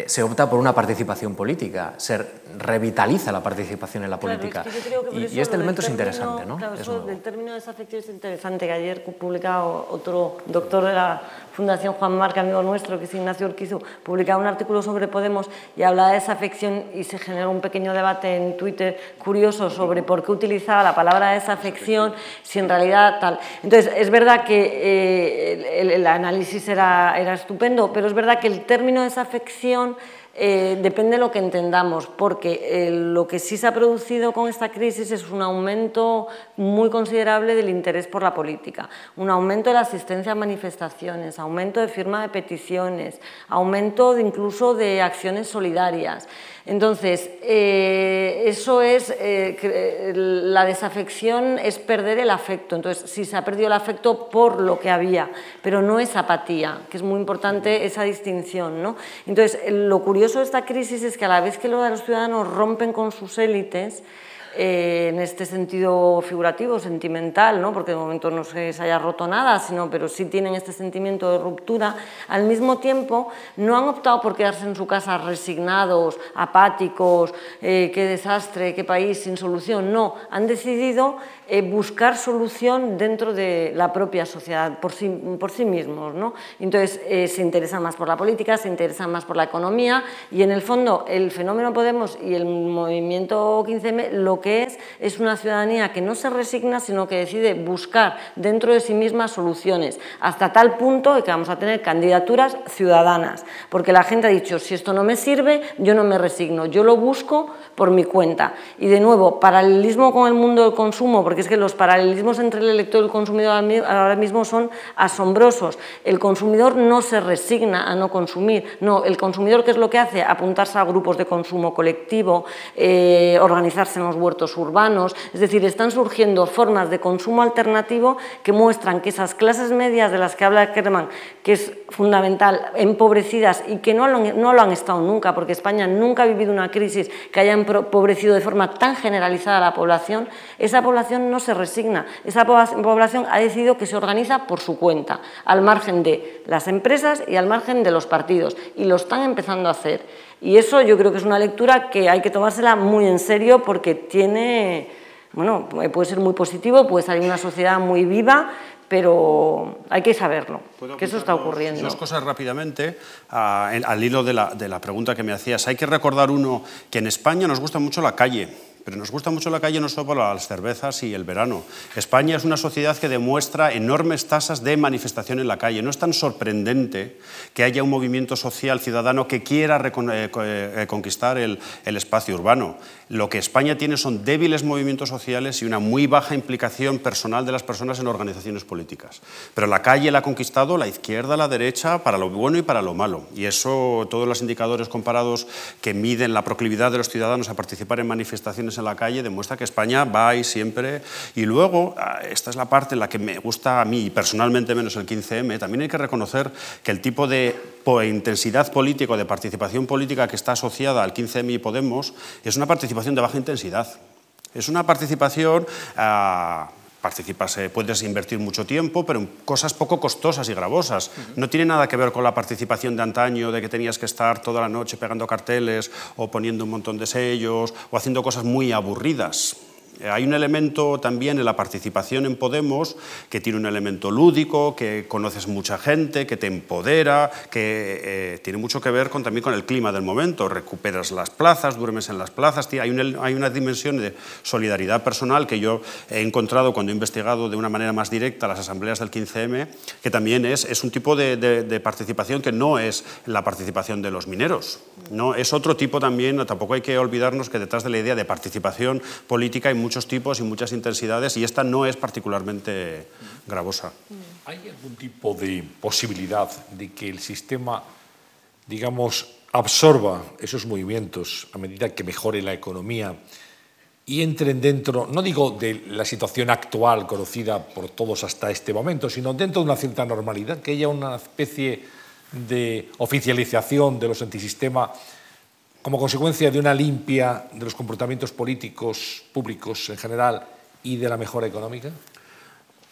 se opta por una participación política, se revitaliza la participación en la política y, este elemento es interesante. ¿no? Claro, eso del término desafección es interesante que ayer publicado otro doctor de la Fundación Juan Marc, amigo nuestro, que es Ignacio Urquizu, publicaba un artículo sobre Podemos y hablaba de desafección y se generó un pequeño debate en Twitter curioso sobre por qué utilizaba la palabra desafección si en realidad tal. Entonces, es verdad que eh, el, análisis era, era estupendo, pero es verdad que el término desafección eh, depende de lo que entendamos, porque eh, lo que sí se ha producido con esta crisis es un aumento muy considerable del interés por la política, un aumento de la asistencia a manifestaciones, aumento de firma de peticiones, aumento incluso de acciones solidarias. Entonces, eh, eso es, la desafección es perder el afecto. Entonces, si se ha perdido el afecto por lo que había, pero no es apatía, que es muy importante esa distinción. ¿no? Entonces, lo curioso curioso de esta crisis es que a la vez que los ciudadanos rompen con sus élites, eh, en este sentido figurativo, sentimental, ¿no? porque de momento no se, haya roto nada, sino, pero sí tienen este sentimiento de ruptura, al mismo tiempo no han optado por quedarse en su casa resignados, apáticos, eh, qué desastre, qué país sin solución, no, han decidido eh, buscar solución dentro de la propia sociedad, por sí, por sí mismos. ¿no? Entonces se interesan más por la política, se interesan más por la economía y en el fondo el fenómeno Podemos y el movimiento 15M lo que es una ciudadanía que no se resigna, sino que decide buscar dentro de sí misma soluciones, hasta tal punto de que vamos a tener candidaturas ciudadanas, porque la gente ha dicho, si esto no me sirve, yo no me resigno, yo lo busco por mi cuenta. Y de nuevo, paralelismo con el mundo del consumo, porque es que los paralelismos entre el elector y el consumidor ahora mismo son asombrosos. El consumidor no se resigna a no consumir, no, el consumidor, ¿qué es lo que hace? Apuntarse a grupos de consumo colectivo, eh, organizarse en los huertos urbanos, es decir, están surgiendo formas de consumo alternativo que muestran que esas clases medias de las que habla Kerman, que es fundamental, empobrecidas y que no lo, no lo han estado nunca, porque España nunca ha vivido una crisis que haya empobrecido de forma tan generalizada a la población, esa población no se resigna, esa población ha decidido que se organiza por su cuenta, al margen de las empresas y al margen de los partidos, y lo están empezando a hacer. Y eso yo creo que es una lectura que hay que tomársela muy en serio porque tiene, bueno, puede ser muy positivo, puede salir una sociedad muy viva, pero hay que saberlo, que eso está ocurriendo. Dos cosas rápidamente, al hilo de la, de la pregunta que me hacías. Hay que recordar uno, que en España nos gusta mucho la calle pero nos gusta mucho la calle no solo por las cervezas y el verano. España es una sociedad que demuestra enormes tasas de manifestación en la calle. No es tan sorprendente que haya un movimiento social ciudadano que quiera eh, eh, conquistar el, el espacio urbano. Lo que España tiene son débiles movimientos sociales y una muy baja implicación personal de las personas en organizaciones políticas. Pero la calle la ha conquistado la izquierda, la derecha, para lo bueno y para lo malo. Y eso, todos los indicadores comparados que miden la proclividad de los ciudadanos a participar en manifestaciones en la calle demuestra que España va ahí siempre. Y luego, ah, esta es la parte en la que me gusta a mí, personalmente menos el 15M, también hay que reconocer que el tipo de intensidad política o de participación política que está asociada al 15M y Podemos es una participación de baja intensidad. Es una participación... Uh, participas, puedes invertir mucho tiempo, pero en cosas poco costosas y gravosas. No tiene nada que ver con la participación de antaño, de que tenías que estar toda la noche pegando carteles o poniendo un montón de sellos o haciendo cosas muy aburridas. Eh, hay un elemento también en la participación en Podemos que tiene un elemento lúdico, que conoces mucha gente, que te empodera, que eh, tiene mucho que ver con, también con el clima del momento. Recuperas las plazas, duermes en las plazas. Hay, hay una dimensión de solidaridad personal que yo he encontrado cuando he investigado de una manera más directa las asambleas del 15M, que también es, es un tipo de, de, participación que no es la participación de los mineros. No, es otro tipo también, tampoco hay que olvidarnos que detrás de la idea de participación política hay muchos tipos y muchas intensidades y esta no es particularmente gravosa. ¿Hay algún tipo de posibilidad de que el sistema, digamos, absorba esos movimientos a medida que mejore la economía y entren dentro, no digo de la situación actual conocida por todos hasta este momento, sino dentro de una cierta normalidad, que haya una especie de oficialización de los antisistemas como consecuencia de una limpia de los comportamientos políticos públicos en general y de la mejora económica?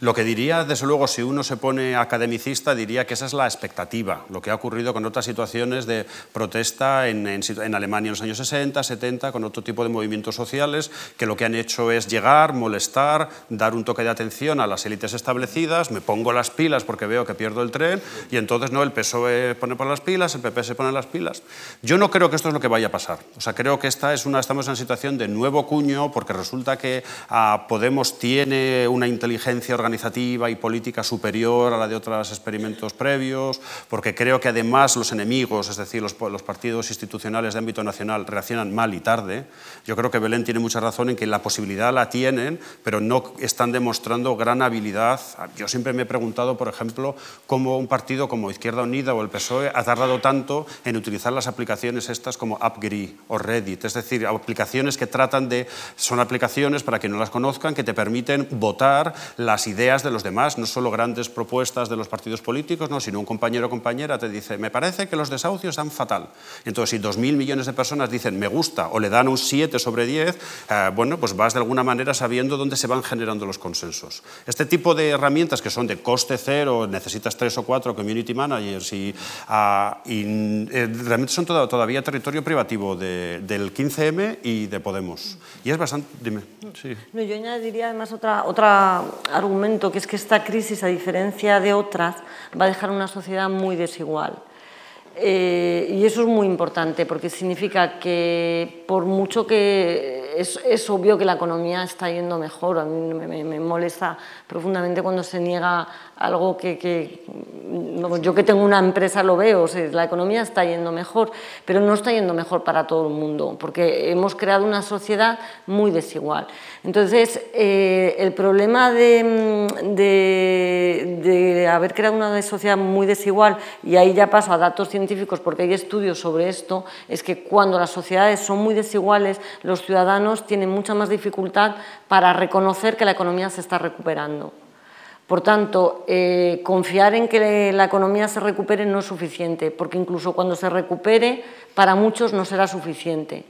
Lo que diría, desde luego, si uno se pone academicista, diría que esa es la expectativa, lo que ha ocurrido con otras situaciones de protesta en, Alemania en los años 60, 70, con otro tipo de movimientos sociales, que lo que han hecho es llegar, molestar, dar un toque de atención a las élites establecidas, me pongo las pilas porque veo que pierdo el tren, y entonces no, el PSOE pone por las pilas, el PP se pone las pilas. Yo no creo que esto es lo que vaya a pasar. O sea, creo que esta es una, estamos en una situación de nuevo cuño, porque resulta que ah, Podemos tiene una inteligencia organizativa y política superior a la de otros experimentos previos, porque creo que además los enemigos, es decir, los, los, partidos institucionales de ámbito nacional, reaccionan mal y tarde. Yo creo que Belén tiene mucha razón en que la posibilidad la tienen, pero no están demostrando gran habilidad. Yo siempre me he preguntado, por ejemplo, cómo un partido como Izquierda Unida o el PSOE ha tardado tanto en utilizar las aplicaciones estas como AppGree o Reddit, es decir, aplicaciones que tratan de, son aplicaciones, para quien no las conozcan, que te permiten votar las ideas ideas de los demás, no solo grandes propuestas de los partidos políticos, no, sino un compañero o compañera te dice, me parece que los desahucios están fatal. Entonces, si dos mil millones de personas dicen me gusta o le dan un 7 sobre 10, eh, bueno, pues vas de alguna manera sabiendo dónde se van generando los consensos. Este tipo de herramientas que son de coste cero, necesitas tres o cuatro community managers y, ah, eh, realmente son todavía territorio privativo del 15M y de Podemos. Y es bastante... Dime. Sí. No, yo añadiría además otra, otra argumento que es que esta crisis, a diferencia de otras, va a dejar una sociedad muy desigual. Eh, y eso es muy importante porque significa que por mucho que es, es, obvio que la economía está yendo mejor, a mí me, me, molesta profundamente cuando se niega algo que, que yo que tengo una empresa lo veo, la economía está yendo mejor, pero no está yendo mejor para todo el mundo porque hemos creado una sociedad muy desigual. Entonces, eh, el problema de, de, de haber creado una sociedad muy desigual, y ahí ya paso a datos científicos, porque hay estudios sobre esto, es que cuando las sociedades son muy desiguales, los ciudadanos tienen mucha más dificultad para reconocer que la economía se está recuperando. Por tanto, eh, confiar en que la economía se recupere no es suficiente, porque incluso cuando se recupere, para muchos no será suficiente.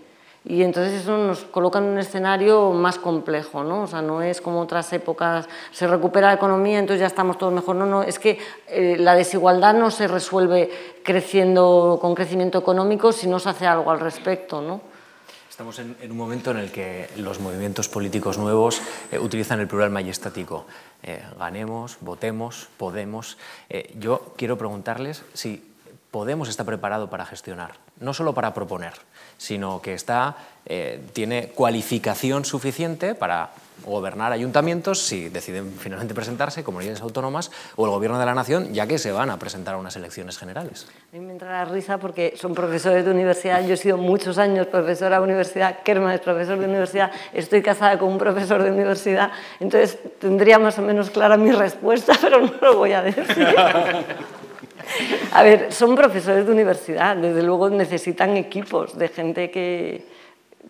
Y entonces eso nos coloca en un escenario más complejo, ¿no? O sea, no es como otras épocas, se recupera la economía, entonces ya estamos todos mejor. No, no, es que eh, la desigualdad no se resuelve creciendo con crecimiento económico si no se hace algo al respecto, ¿no? Estamos en, un momento en el que los movimientos políticos nuevos eh, utilizan el plural majestático. Eh, ganemos, votemos, podemos. yo quiero preguntarles si Podemos está preparado para gestionar, no solo para proponer, sino que está, eh, tiene cualificación suficiente para gobernar ayuntamientos si deciden finalmente presentarse, comunidades autónomas o el gobierno de la nación, ya que se van a presentar a unas elecciones generales. A mí me entra la risa porque son profesores de universidad, yo he sido muchos años profesora de universidad, Kerman es profesor de universidad, estoy casada con un profesor de universidad, entonces tendría más o menos clara mi respuesta, pero no lo voy a decir. A ver, son profesores de universidad, desde luego necesitan equipos de gente que,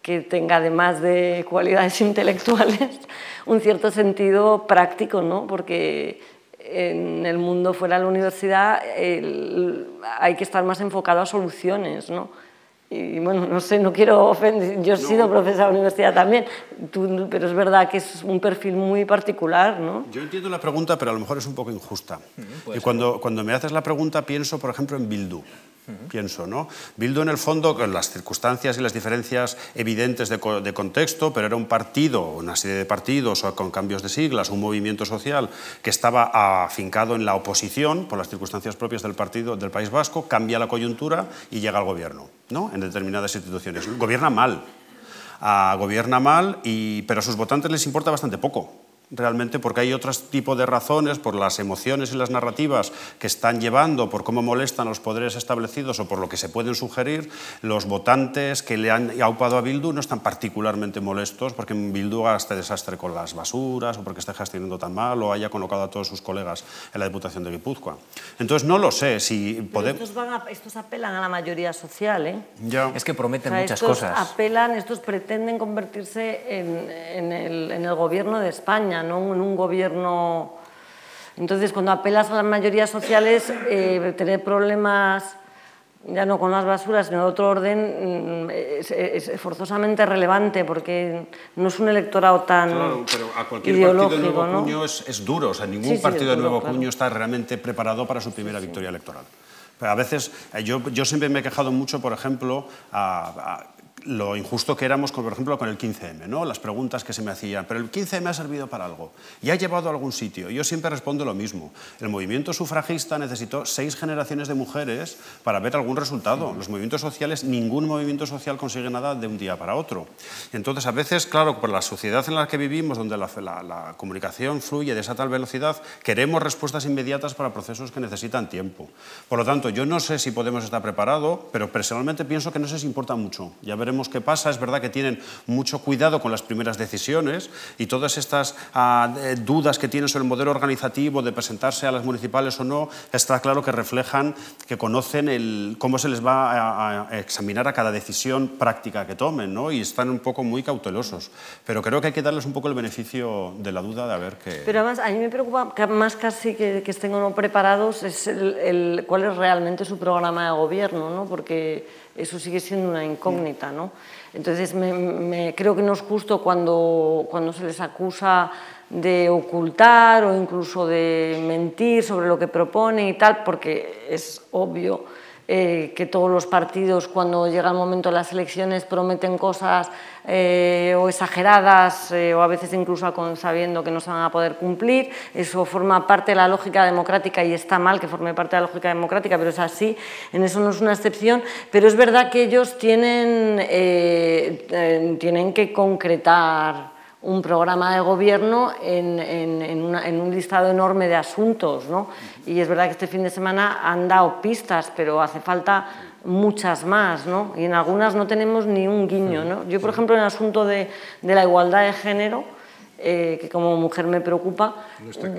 que tenga, además de cualidades intelectuales, un cierto sentido práctico, ¿no? Porque en el mundo fuera de la universidad hay que estar más enfocado a soluciones, ¿no? Y bueno, no sé, no quiero ofender, yo he sido profesora de universidad también, pero es verdad que es un perfil muy particular, ¿no? Yo entiendo la pregunta, pero a lo mejor es un poco injusta. y cuando, cuando me haces la pregunta pienso, por ejemplo, en Bildu pienso. ¿no? Bildu, en el fondo, con las circunstancias y las diferencias evidentes de, contexto, pero era un partido, una serie de partidos con cambios de siglas, un movimiento social que estaba afincado en la oposición por las circunstancias propias del partido del País Vasco, cambia la coyuntura y llega al gobierno ¿no? en determinadas instituciones. Gobierna mal, ah, gobierna mal, y, pero a sus votantes les importa bastante poco realmente porque hay otros tipos de razones, por las emociones y las narrativas que están llevando, por cómo molestan los poderes establecidos o por lo que se pueden sugerir, los votantes que le han aupado a Bildu no están particularmente molestos porque Bildu haga este desastre con las basuras o porque esté gestionando tan mal o haya colocado a todos sus colegas en la Diputación de Guipúzcoa. Entonces no lo sé si podemos... Estos, estos, apelan a la mayoría social, ¿eh? Ya. Es que prometen o sea, muchas estos cosas. apelan, estos pretenden convertirse en, en, el, en el gobierno de España, no en un gobierno... Entonces, cuando apelas a las mayorías sociales, eh, tener problemas ya no con las basuras, sino de otro orden, mm, es, es, forzosamente relevante porque no es un electorado tan Claro, pero a cualquier ideológico, partido de nuevo ¿no? cuño es, es duro, o sea, ningún Sí, sí, partido de nuevo claro. cuño está realmente preparado para su primera victoria electoral. Pero a veces, eh, yo, yo siempre me he quejado mucho, por ejemplo, a, a lo injusto que éramos, por ejemplo, con el 15M, ¿no? las preguntas que se me hacían, pero el 15M ha servido para algo y ha llevado a algún sitio. Yo siempre respondo lo mismo. El movimiento sufragista necesitó seis generaciones de mujeres para ver algún resultado. Los movimientos sociales, ningún movimiento social consigue nada de un día para otro. Entonces, a veces, claro, por la sociedad en la que vivimos, donde la, la, la comunicación fluye de esa tal velocidad, queremos respuestas inmediatas para procesos que necesitan tiempo. Por lo tanto, yo no sé si podemos estar preparados, pero personalmente pienso que no sé si importa mucho. Ya veremos qué pasa. Es verdad que tienen mucho cuidado con las primeras decisiones y todas estas uh, dudas que tienen sobre el modelo organizativo de presentarse a las municipales o no, está claro que reflejan que conocen el, cómo se les va a, a, examinar a cada decisión práctica que tomen ¿no? y están un poco muy cautelosos. Pero creo que hay que darles un poco el beneficio de la duda de a ver qué... Pero además, a mí me preocupa más casi que, que estén o no preparados es el, el, cuál es realmente su programa de gobierno, ¿no? porque eso sigue siendo una incógnita. ¿no? Entonces, me, creo que no es justo cuando, cuando se les acusa de ocultar o incluso de mentir sobre lo que proponen y tal, porque es obvio eh, que todos los partidos cuando llega el momento de las elecciones prometen cosas eh, o exageradas eh, o a veces incluso sabiendo que no se van a poder cumplir. Eso forma parte de la lógica democrática y está mal que forme parte de la lógica democrática, pero es así, en eso no es una excepción. Pero es verdad que ellos tienen, eh, tienen que concretar un programa de gobierno en, en, en, una, en, un listado enorme de asuntos. ¿no? Y es verdad que este fin de semana han dado pistas, pero hace falta muchas más, ¿no? y en algunas no tenemos ni un guiño. ¿no? Yo, por ejemplo, en el asunto de, de la igualdad de género, eh, que como mujer me preocupa,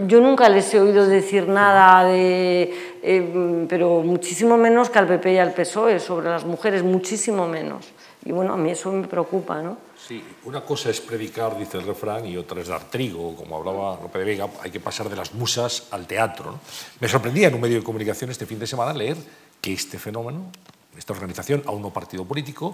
yo nunca les he oído decir nada de, eh, pero muchísimo menos que al PP y al PSOE sobre las mujeres, muchísimo menos. Y bueno, a mí eso me preocupa, ¿no? Sí, una cosa es predicar, dice el refrán, y otra es dar trigo. Como hablaba Lope de Vega, hay que pasar de las musas al teatro. ¿no? Me sorprendía en un medio de comunicación este fin de semana leer que este fenómeno, esta organización, aún no partido político,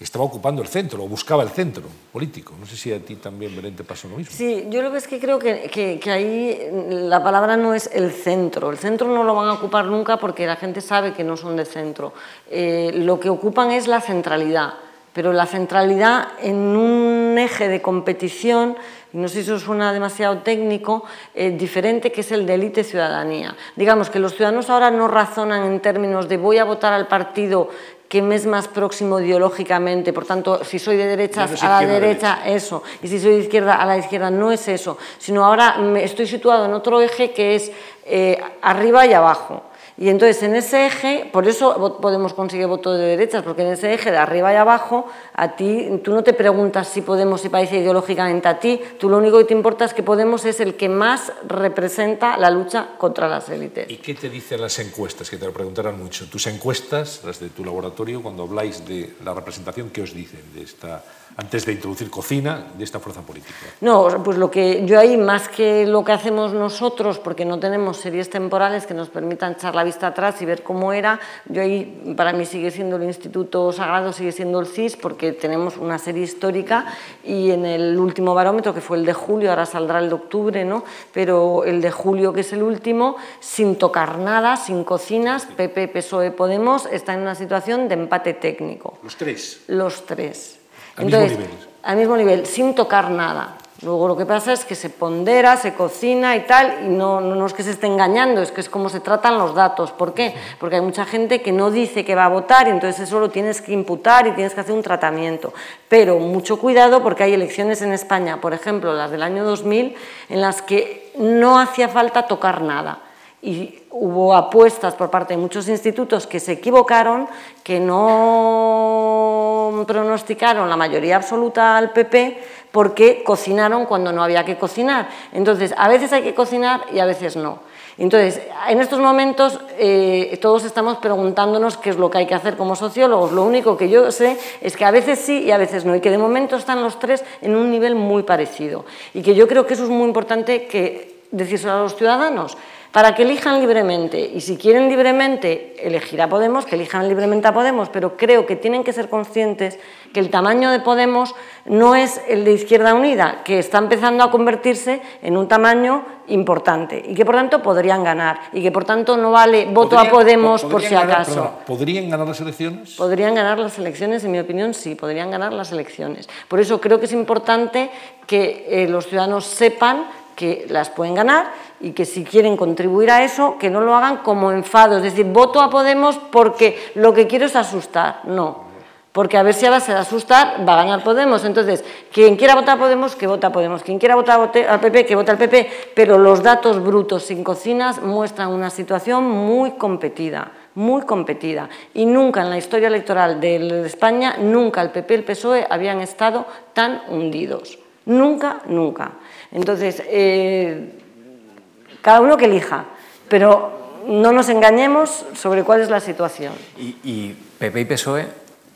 estaba ocupando el centro o buscaba el centro político. No sé si a ti también, Belén, te pasó lo mismo. Sí, yo lo que es que creo que, que, que, ahí la palabra no es el centro. El centro no lo van a ocupar nunca porque la gente sabe que no son de centro. Eh, lo que ocupan es la centralidad pero la centralidad en un eje de competición, no sé si eso suena demasiado técnico, eh, diferente que es el de élite ciudadanía. Digamos que los ciudadanos ahora no razonan en términos de voy a votar al partido que me es más próximo ideológicamente, por tanto, si soy de derechas no a la derecha, derecha, eso, y si soy de izquierda a la izquierda, no es eso, sino ahora me estoy situado en otro eje que es eh, arriba y abajo. Y entonces en ese eje, por eso Podemos conseguir voto de derechas, porque en ese eje de arriba y abajo, a ti, tú no te preguntas si Podemos se parece ideológicamente a ti, tú lo único que te importa es que Podemos es el que más representa la lucha contra las élites. ¿Y qué te dicen las encuestas? Que te lo preguntarán mucho. Tus encuestas, las de tu laboratorio, cuando habláis de la representación, ¿qué os dicen de esta antes de introducir cocina de esta fuerza política? No, pues lo que yo ahí, más que lo que hacemos nosotros, porque no tenemos series temporales que nos permitan echar la vista atrás y ver cómo era, yo ahí, para mí sigue siendo el Instituto Sagrado, sigue siendo el CIS, porque tenemos una serie histórica y en el último barómetro, que fue el de julio, ahora saldrá el de octubre, ¿no? pero el de julio, que es el último, sin tocar nada, sin cocinas, PP, PSOE, Podemos, está en una situación de empate técnico. ¿Los tres? Los tres. Al Entonces, mismo nivel. Al mismo nivel, sin tocar nada. Luego lo que pasa es que se pondera, se cocina y tal, y no, no, es que se esté engañando, es que es como se tratan los datos. ¿Por qué? Porque hay mucha gente que no dice que va a votar y entonces eso lo tienes que imputar y tienes que hacer un tratamiento. Pero mucho cuidado porque hay elecciones en España, por ejemplo, las del año 2000, en las que no hacía falta tocar nada y hubo apuestas por parte de muchos institutos que se equivocaron, que no pronosticaron la mayoría absoluta al PP porque cocinaron cuando no había que cocinar. Entonces, a veces hay que cocinar y a veces no. Entonces, en estos momentos eh, todos estamos preguntándonos qué es lo que hay que hacer como sociólogos. Lo único que yo sé es que a veces sí y a veces no, y que de momento están los tres en un nivel muy parecido. Y que yo creo que eso es muy importante que decírselo a los ciudadanos para que elijan libremente. Y si quieren libremente elegir a Podemos, que elijan libremente a Podemos, pero creo que tienen que ser conscientes que el tamaño de Podemos no es el de Izquierda Unida, que está empezando a convertirse en un tamaño importante y que por tanto podrían ganar y que por tanto no vale voto a Podemos por si acaso. ¿Podrían ganar las elecciones? Podrían ganar las elecciones, en mi opinión sí, podrían ganar las elecciones. Por eso creo que es importante que eh, los ciudadanos sepan que las pueden ganar y que si quieren contribuir a eso, que no lo hagan como enfado, es decir, voto a Podemos porque lo que quiero es asustar, no. Porque a ver si a base de asustar va a ganar Podemos. Entonces, quien quiera votar a Podemos, que vota a Podemos. Quien quiera votar al PP, que vota al PP. Pero los datos brutos sin cocinas muestran una situación muy competida, muy competida. Y nunca en la historia electoral de España, nunca el PP y el PSOE habían estado tan hundidos. Nunca, nunca. Entonces, eh, cada uno que elija, pero no nos engañemos sobre cuál es la situación. Y, PP y PSOE,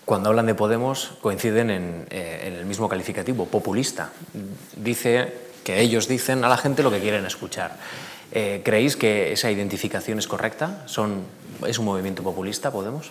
cuando hablan de Podemos, coinciden en, eh, en, el mismo calificativo, populista. Dice que ellos dicen a la gente lo que quieren escuchar. Eh, ¿Creéis que esa identificación es correcta? ¿Son, ¿Es un movimiento populista, Podemos?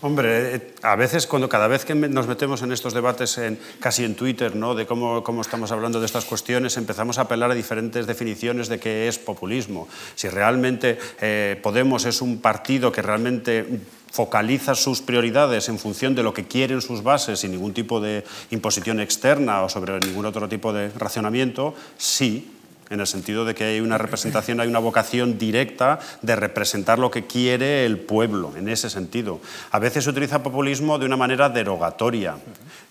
Hombre, eh, a veces, cuando cada vez que nos metemos en estos debates, en, casi en Twitter, ¿no? de cómo, estamos hablando de estas cuestiones, empezamos a apelar a diferentes definiciones de qué es populismo. Si realmente eh, Podemos es un partido que realmente focaliza sus prioridades en función de lo que quieren sus bases sin ningún tipo de imposición externa o sobre ningún otro tipo de racionamiento, sí, en el sentido de que hay una representación, hay una vocación directa de representar lo que quiere el pueblo, en ese sentido. A veces se utiliza populismo de una manera derogatoria,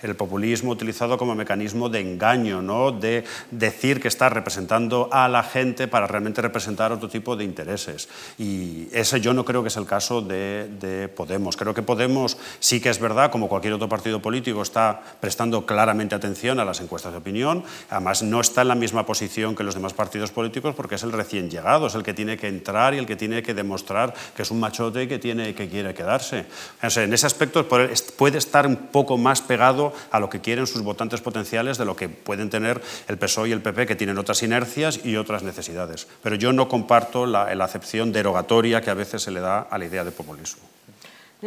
el populismo utilizado como mecanismo de engaño, ¿no? de decir que está representando a la gente para realmente representar otro tipo de intereses. Y ese yo no creo que es el caso de, de Podemos. Creo que Podemos sí que es verdad, como cualquier otro partido político, está prestando claramente atención a las encuestas de opinión, además no está en la misma posición que los partidos políticos porque es el recién llegado, es el que tiene que entrar y el que tiene que demostrar que es un machote y que, tiene, que quiere quedarse. en ese aspecto puede estar un poco más pegado a lo que quieren sus votantes potenciales de lo que pueden tener el PSOE y el PP, que tienen otras inercias y otras necesidades. Pero yo no comparto la, la acepción derogatoria que a veces se le da a la idea de populismo.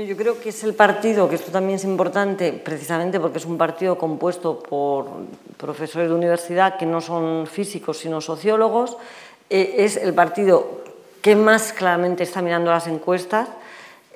Yo creo que es el partido, que esto también es importante, precisamente porque es un partido compuesto por profesores de universidad que no son físicos, sino sociólogos. Eh, es el partido que más claramente está mirando las encuestas.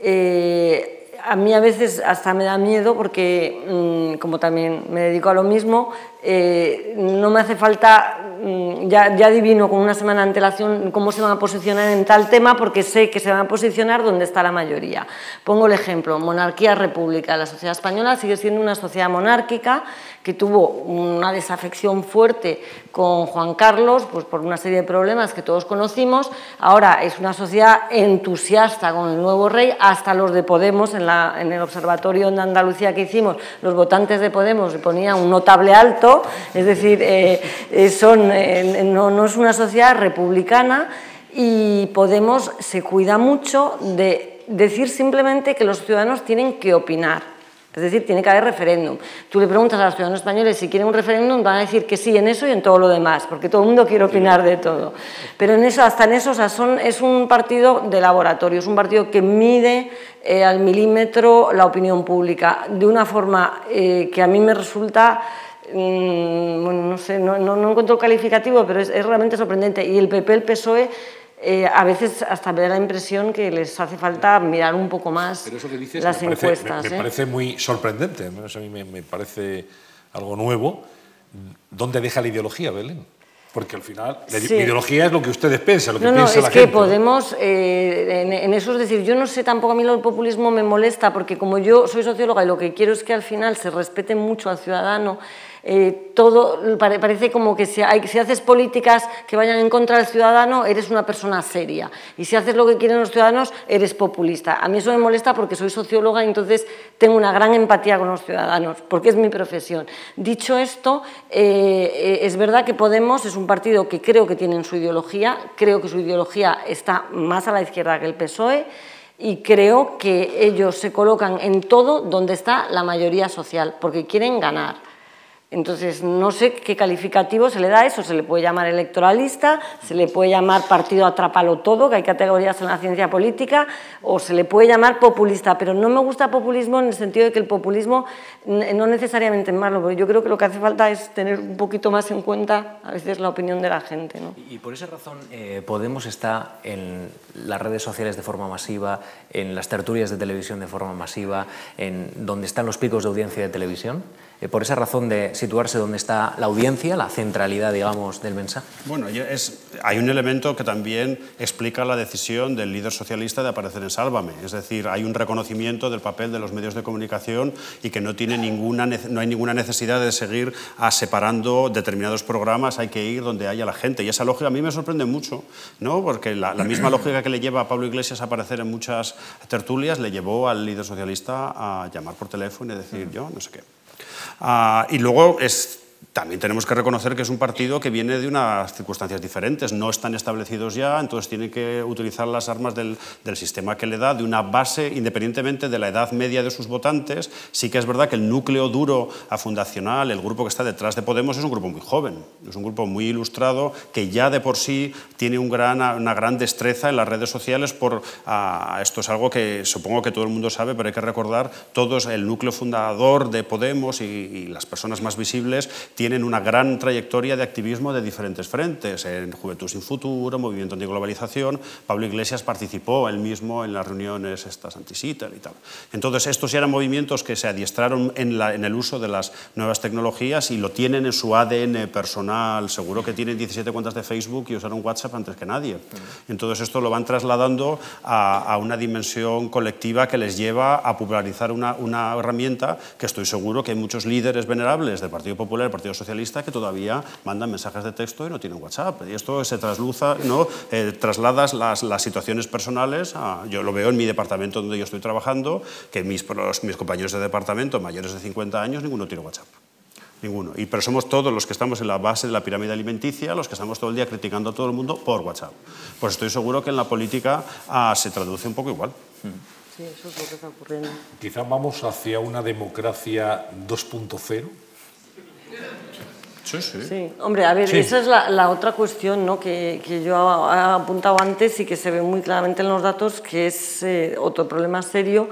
Eh, a mí a veces hasta me da miedo porque, mm, como también me dedico a lo mismo, eh, no me hace falta, mm, ya, ya adivino con una semana de antelación cómo se van a posicionar en tal tema porque sé que se van a posicionar donde está la mayoría. Pongo el ejemplo, monarquía-república. La sociedad española sigue siendo una sociedad monárquica que tuvo una desafección fuerte con Juan Carlos pues por una serie de problemas que todos conocimos. Ahora es una sociedad entusiasta con el nuevo rey, hasta los de Podemos, en, en el observatorio de Andalucía que hicimos, los votantes de Podemos ponían un notable alto es decir, eh, eh, son, eh, no, es una sociedad republicana y Podemos se cuida mucho de decir simplemente que los ciudadanos tienen que opinar. Es decir, tiene que haber referéndum. Tú le preguntas a los ciudadanos españoles si quieren un referéndum, van a decir que sí en eso y en todo lo demás, porque todo el mundo quiere opinar de todo. Pero en eso, hasta en eso, son, es un partido de laboratorio, es un partido que mide al milímetro la opinión pública de una forma que a mí me resulta Mm, bueno, no sé, no, no, encuentro calificativo, pero es, realmente sorprendente. Y el PP, el PSOE, eh, a veces hasta me da la impresión que les hace falta mirar un poco más las encuestas. me, ¿eh? parece muy sorprendente, a mí me, me, parece algo nuevo, ¿dónde deja la ideología, Belén? Porque al final la ideología es lo que ustedes piensan, lo que no, piensa no, la es que gente. Podemos, eh, en, en, eso es decir, yo no sé tampoco a mí lo del populismo me molesta, porque como yo soy socióloga y lo que quiero es que al final se respete mucho al ciudadano, eh, todo parece como que si, hay, si, haces políticas que vayan en contra del ciudadano, eres una persona seria. Y si haces lo que quieren los ciudadanos, eres populista. A mí eso me molesta porque soy socióloga y entonces tengo una gran empatía con los ciudadanos, porque es mi profesión. Dicho esto, eh, es verdad que Podemos es un partido que creo que tiene en su ideología, creo que su ideología está más a la izquierda que el PSOE, y creo que ellos se colocan en todo donde está la mayoría social, porque quieren ganar. Entonces, no sé qué calificativo se le da a eso. Se le puede llamar electoralista, se le puede llamar partido atrápalo todo, que hay categorías en la ciencia política, o se le puede llamar populista. Pero no me gusta populismo en el sentido de que el populismo no necesariamente es malo, porque yo creo que lo que hace falta es tener un poquito más en cuenta a veces la opinión de la gente. ¿no? Y por esa razón, eh, Podemos está en las redes sociales de forma masiva, en las tertulias de televisión de forma masiva, en donde están los picos de audiencia de televisión. Eh, por esa razón de situarse donde está la audiencia, la centralidad, digamos, del mensaje? Bueno, es, hay un elemento que también explica la decisión del líder socialista de aparecer en Sálvame. Es decir, hay un reconocimiento del papel de los medios de comunicación y que no, tiene ninguna, no hay ninguna necesidad de seguir a separando determinados programas, hay que ir donde haya la gente. Y esa lógica a mí me sorprende mucho, ¿no? porque la, la misma lógica que le lleva a Pablo Iglesias a aparecer en muchas tertulias le llevó al líder socialista a llamar por teléfono y decir yo no sé qué. Uh, y luego es también tenemos que reconocer que es un partido que viene de unas circunstancias diferentes, no están establecidos ya, entonces tiene que utilizar las armas del, del, sistema que le da, de una base, independientemente de la edad media de sus votantes. Sí que es verdad que el núcleo duro a fundacional, el grupo que está detrás de Podemos, es un grupo muy joven, es un grupo muy ilustrado, que ya de por sí tiene una gran destreza en las redes sociales. Por, esto es algo que supongo que todo el mundo sabe, pero hay que recordar, todos el núcleo fundador de Podemos y las personas más visibles tienen una gran trayectoria de activismo de diferentes frentes, en Juventud sin Futuro, Movimiento Antiglobalización. Pablo Iglesias participó él mismo en las reuniones estas anti-SITEL y tal. Entonces, estos eran movimientos que se adiestraron en, la, en, el uso de las nuevas tecnologías y lo tienen en su ADN personal. Seguro que tienen 17 cuentas de Facebook y usaron WhatsApp antes que nadie. Entonces, esto lo van trasladando a, a una dimensión colectiva que les lleva a popularizar una, una herramienta que estoy seguro que hay muchos líderes venerables del Partido Popular, Partido Socialista que todavía mandan mensajes de texto y no tienen WhatsApp. Y esto se trasluza, ¿no? Eh, trasladas las, las, situaciones personales. A, yo lo veo en mi departamento donde yo estoy trabajando, que mis, los, mis compañeros de departamento mayores de 50 años, ninguno tiene WhatsApp. Ninguno. Y, pero somos todos los que estamos en la base de la pirámide alimenticia, los que estamos todo el día criticando a todo el mundo por WhatsApp. Pues estoy seguro que en la política ah, se traduce un poco igual. Sí, eso es lo que está ocurriendo. Quizá vamos hacia una democracia 2.0 Sí, sí. sí. hombre, a ver, sí. esa es la, la, otra cuestión ¿no? que, que yo he apuntado antes y que se ve muy claramente en los datos, que es eh, otro problema serio,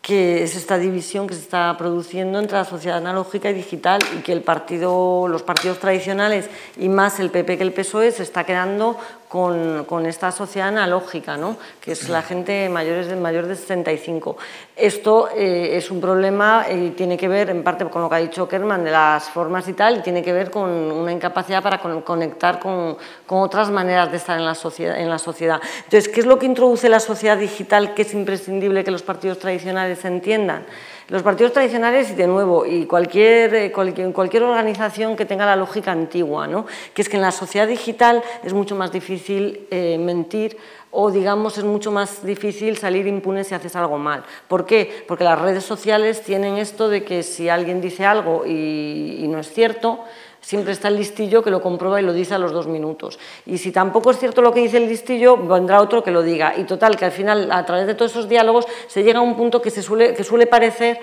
que es esta división que se está produciendo entre la sociedad analógica y digital y que el partido, los partidos tradicionales y más el PP que el PSOE se está quedando con, con, esta sociedad analógica, ¿no? que es la gente mayores de, mayor de 65. Esto eh, es un problema y tiene que ver en parte con lo que ha dicho Kerman de las formas y tal, y tiene que ver con una incapacidad para con, conectar con, con, otras maneras de estar en la, sociedad, en la sociedad. Entonces, ¿qué es lo que introduce la sociedad digital que es imprescindible que los partidos tradicionales entiendan? Los partidos tradicionales, de nuevo, y cualquier, cualquier, cualquier, organización que tenga la lógica antigua, ¿no? que es que en la sociedad digital es mucho más difícil eh, mentir o, digamos, es mucho más difícil salir impune si haces algo mal. ¿Por qué? Porque las redes sociales tienen esto de que si alguien dice algo y no es cierto, siempre está el listillo que lo comprueba y lo dice a los dos minutos. Y si tampoco es cierto lo que dice el listillo, vendrá otro que lo diga. Y total, que al final, a través de todos esos diálogos, se llega a un punto que, se suele, que suele parecer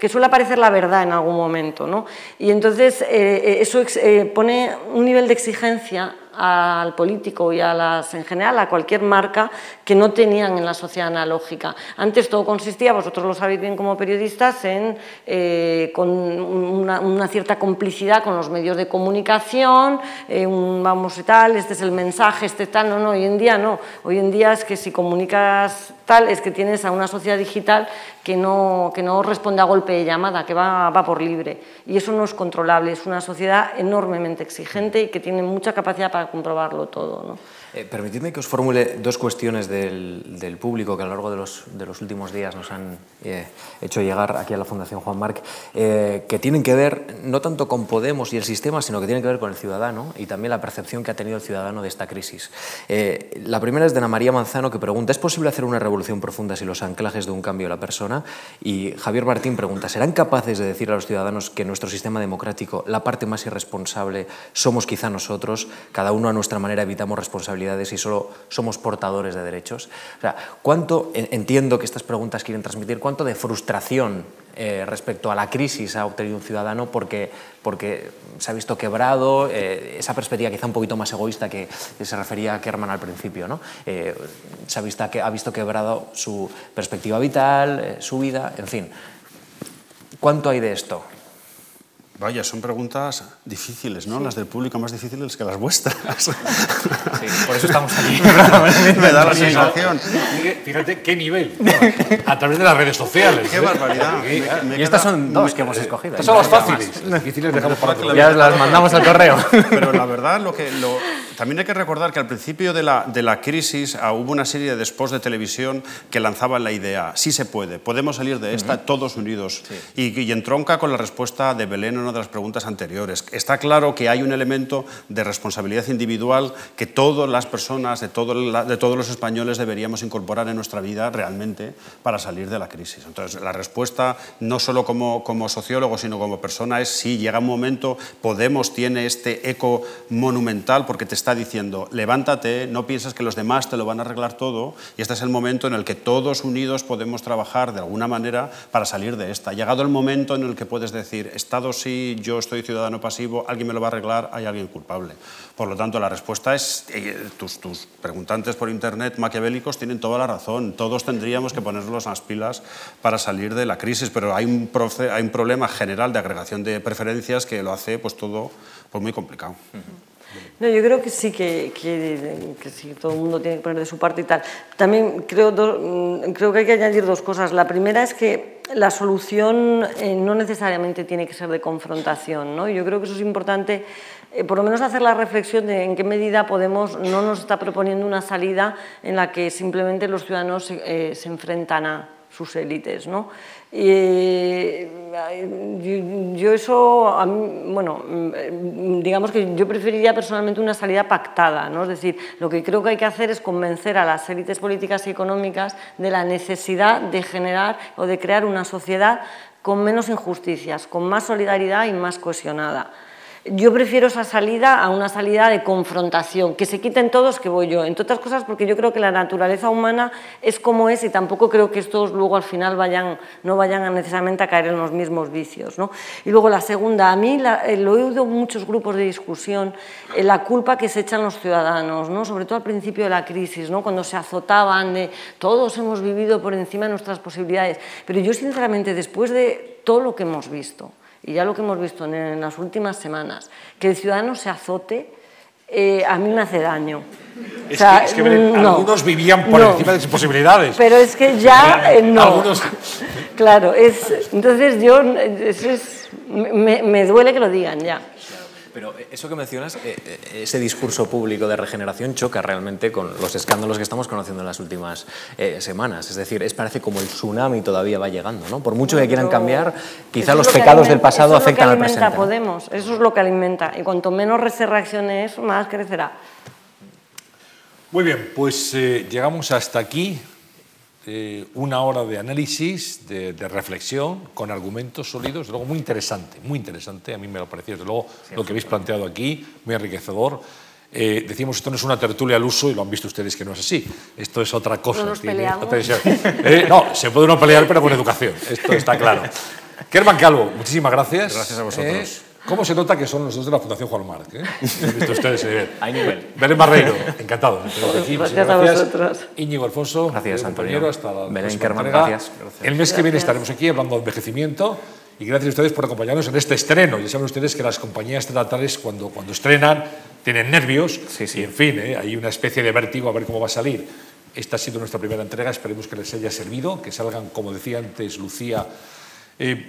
que suele aparecer la verdad en algún momento. ¿no? Y entonces eh, eso eh, pone un nivel de exigencia al político y a las, en general a cualquier marca que no tenían en la sociedad analógica. Antes todo consistía, vosotros lo sabéis bien como periodistas, en eh, con una, cierta complicidad con los medios de comunicación, eh, vamos y tal, este es el mensaje, este tal, no, no, hoy en día no. Hoy en día es que si comunicas es que tienes a una sociedad digital que no, que no responde a golpe de llamada, que va, va por libre. Y eso no es controlable, es una sociedad enormemente exigente y que tiene mucha capacidad para comprobarlo todo. ¿no? Eh, permitidme que os formule dos cuestiones del, del, público que a lo largo de los, de los últimos días nos han eh, hecho llegar aquí a la Fundación Juan Marc, eh, que tienen que ver no tanto con Podemos y el sistema, sino que tienen que ver con el ciudadano y también la percepción que ha tenido el ciudadano de esta crisis. La primera es de Ana María Manzano, que pregunta, ¿es posible hacer una revolución profunda si los anclajes de un cambio de la persona? Y Javier Martín pregunta, ¿serán capaces de decir a los ciudadanos que nuestro sistema democrático, la parte más irresponsable, somos quizá nosotros, cada uno a nuestra manera evitamos responsabilidad y solo somos portadores de derechos? ¿cuánto, entiendo que estas preguntas quieren transmitir, cuánto de frustración eh, respecto a la crisis ha obtenido un ciudadano porque, porque se ha visto quebrado, eh, esa perspectiva quizá un poquito más egoísta que, se refería a Kerman al principio, ¿no? Eh, se ha visto, ha visto quebrado su perspectiva vital, su vida, en fin. ¿Cuánto hay de esto? Vaya, son preguntas difíciles, ¿no? Sí. Las del público más difíciles que las vuestras. Sí, por eso estamos aquí. Me da la sensación. Fíjate qué nivel. A través de las redes sociales. Qué barbaridad. Me, me y estas son dos que hemos escogido. Estas son las fáciles. Las difíciles dejamos para otro. Ya las mandamos al correo. Pero la verdad, lo que, lo, también hay que recordar que al principio de la, de la crisis uh, hubo una serie de spots de televisión que lanzaban la idea, sí se puede, podemos salir de esta uh -huh. todos unidos. Sí. Y, y entronca con la respuesta de Belén en una de las preguntas anteriores. Está claro que hay un elemento de responsabilidad individual que todas las personas, de, todo la, de todos los españoles deberíamos incorporar en nuestra vida realmente para salir de la crisis. Entonces, la respuesta, no solo como, como sociólogo, sino como persona, es sí, llega un momento, Podemos tiene este eco monumental porque te está diciendo, levántate, no piensas que los demás te lo van a arreglar todo, y este es el momento en el que todos unidos podemos trabajar de alguna manera para salir de esta. Llegado el momento en el que puedes decir, Estado sí, yo estoy ciudadano pasivo, alguien me lo va a arreglar, hay alguien culpable. Por lo tanto, la respuesta es, eh, tus, tus, preguntantes por Internet maquiavélicos tienen toda la razón, todos tendríamos que ponernos las pilas para salir de la crisis, pero hay un, proce, hay un problema general de agregación de preferencias que lo hace pues, todo pues, muy complicado. Uh -huh. No, yo creo que sí, que, que, que, sí, todo el mundo tiene que poner de su parte y tal. También creo, do, mm, creo que hay que añadir dos cosas. La primera es que la solución eh, no necesariamente tiene que ser de confrontación. ¿no? Yo creo que eso es importante, eh, por lo menos hacer la reflexión de en qué medida Podemos no nos está proponiendo una salida en la que simplemente los ciudadanos eh, se enfrentan a sus élites. ¿no? Y, yo, yo, eso, bueno, digamos que yo preferiría personalmente una salida pactada, ¿no? Es decir, lo que creo que hay que hacer es convencer a las élites políticas y económicas de la necesidad de generar o de crear una sociedad con menos injusticias, con más solidaridad y más cohesionada. Yo prefiero esa salida a una salida de confrontación, que se quiten todos, que voy yo. Entre otras cosas porque yo creo que la naturaleza humana es como es y tampoco creo que estos luego al final vayan, no vayan necesariamente a caer en los mismos vicios. ¿no? Y luego la segunda, a mí eh, lo he oído en muchos grupos de discusión, eh, la culpa que se echan los ciudadanos, ¿no? sobre todo al principio de la crisis, ¿no? cuando se azotaban todos hemos vivido por encima de nuestras posibilidades. Pero yo sinceramente, después de todo lo que hemos visto, y ya lo que hemos visto en, en las últimas semanas, que el ciudadano se azote, eh, a mí me hace daño. Es, o sea, que, es que no, algunos vivían por no, encima de sus posibilidades. Pero es que ya eh, no. Algunos... Claro, es, entonces yo, es, me duele que lo digan ya. Pero eso que mencionas, eh, eh, ese discurso público de regeneración choca realmente con los escándalos que estamos conociendo en las últimas eh, semanas. Es decir, es parece como el tsunami todavía va llegando. ¿no? Por mucho que quieran cambiar, quizá los pecados alimenta, del pasado afectan al presente. Podemos, eso es lo que alimenta. Y cuanto menos se reaccione eso, más crecerá. Muy bien, pues eh, llegamos hasta aquí. Eh, una hora de análisis, de, de, reflexión, con argumentos sólidos, luego muy interesante, muy interesante, a mí me lo pareció, desde luego, sí, lo que habéis planteado aquí, muy enriquecedor. Eh, decimos, esto no es una tertulia al uso y lo han visto ustedes que no es así. Esto es otra cosa. No, tiene, eh, no se puede uno pelear, pero con educación. Esto está claro. Kerman Calvo, muchísimas gracias. Gracias a vosotros. ¿Cómo se nota que son los dos de la Fundación Juan Marc? ¿eh? visto ustedes eh, Hay nivel. Belén Barreiro, encantado. Aquí, gracias, a vosotros. Íñigo Alfonso, gracias, compañero, hasta la Belén Kerman, gracias. gracias. El mes gracias. que viene estaremos aquí hablando de envejecimiento y gracias a ustedes por acompañarnos en este estreno. Ya saben ustedes que las compañías estatales cuando, cuando estrenan tienen nervios sí, sí. y en fin, ¿eh? hay una especie de vértigo a ver cómo va a salir. Esta ha sido nuestra primera entrega, esperemos que les haya servido, que salgan, como decía antes Lucía, eh,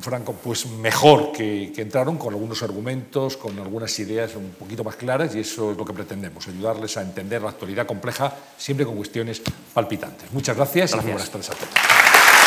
Franco, pues mejor que, que, entraron, con algunos argumentos, con algunas ideas un poquito más claras, y eso es lo que pretendemos, ayudarles a entender la actualidad compleja, siempre con cuestiones palpitantes. Muchas gracias, gracias. y buenas tardes a todos.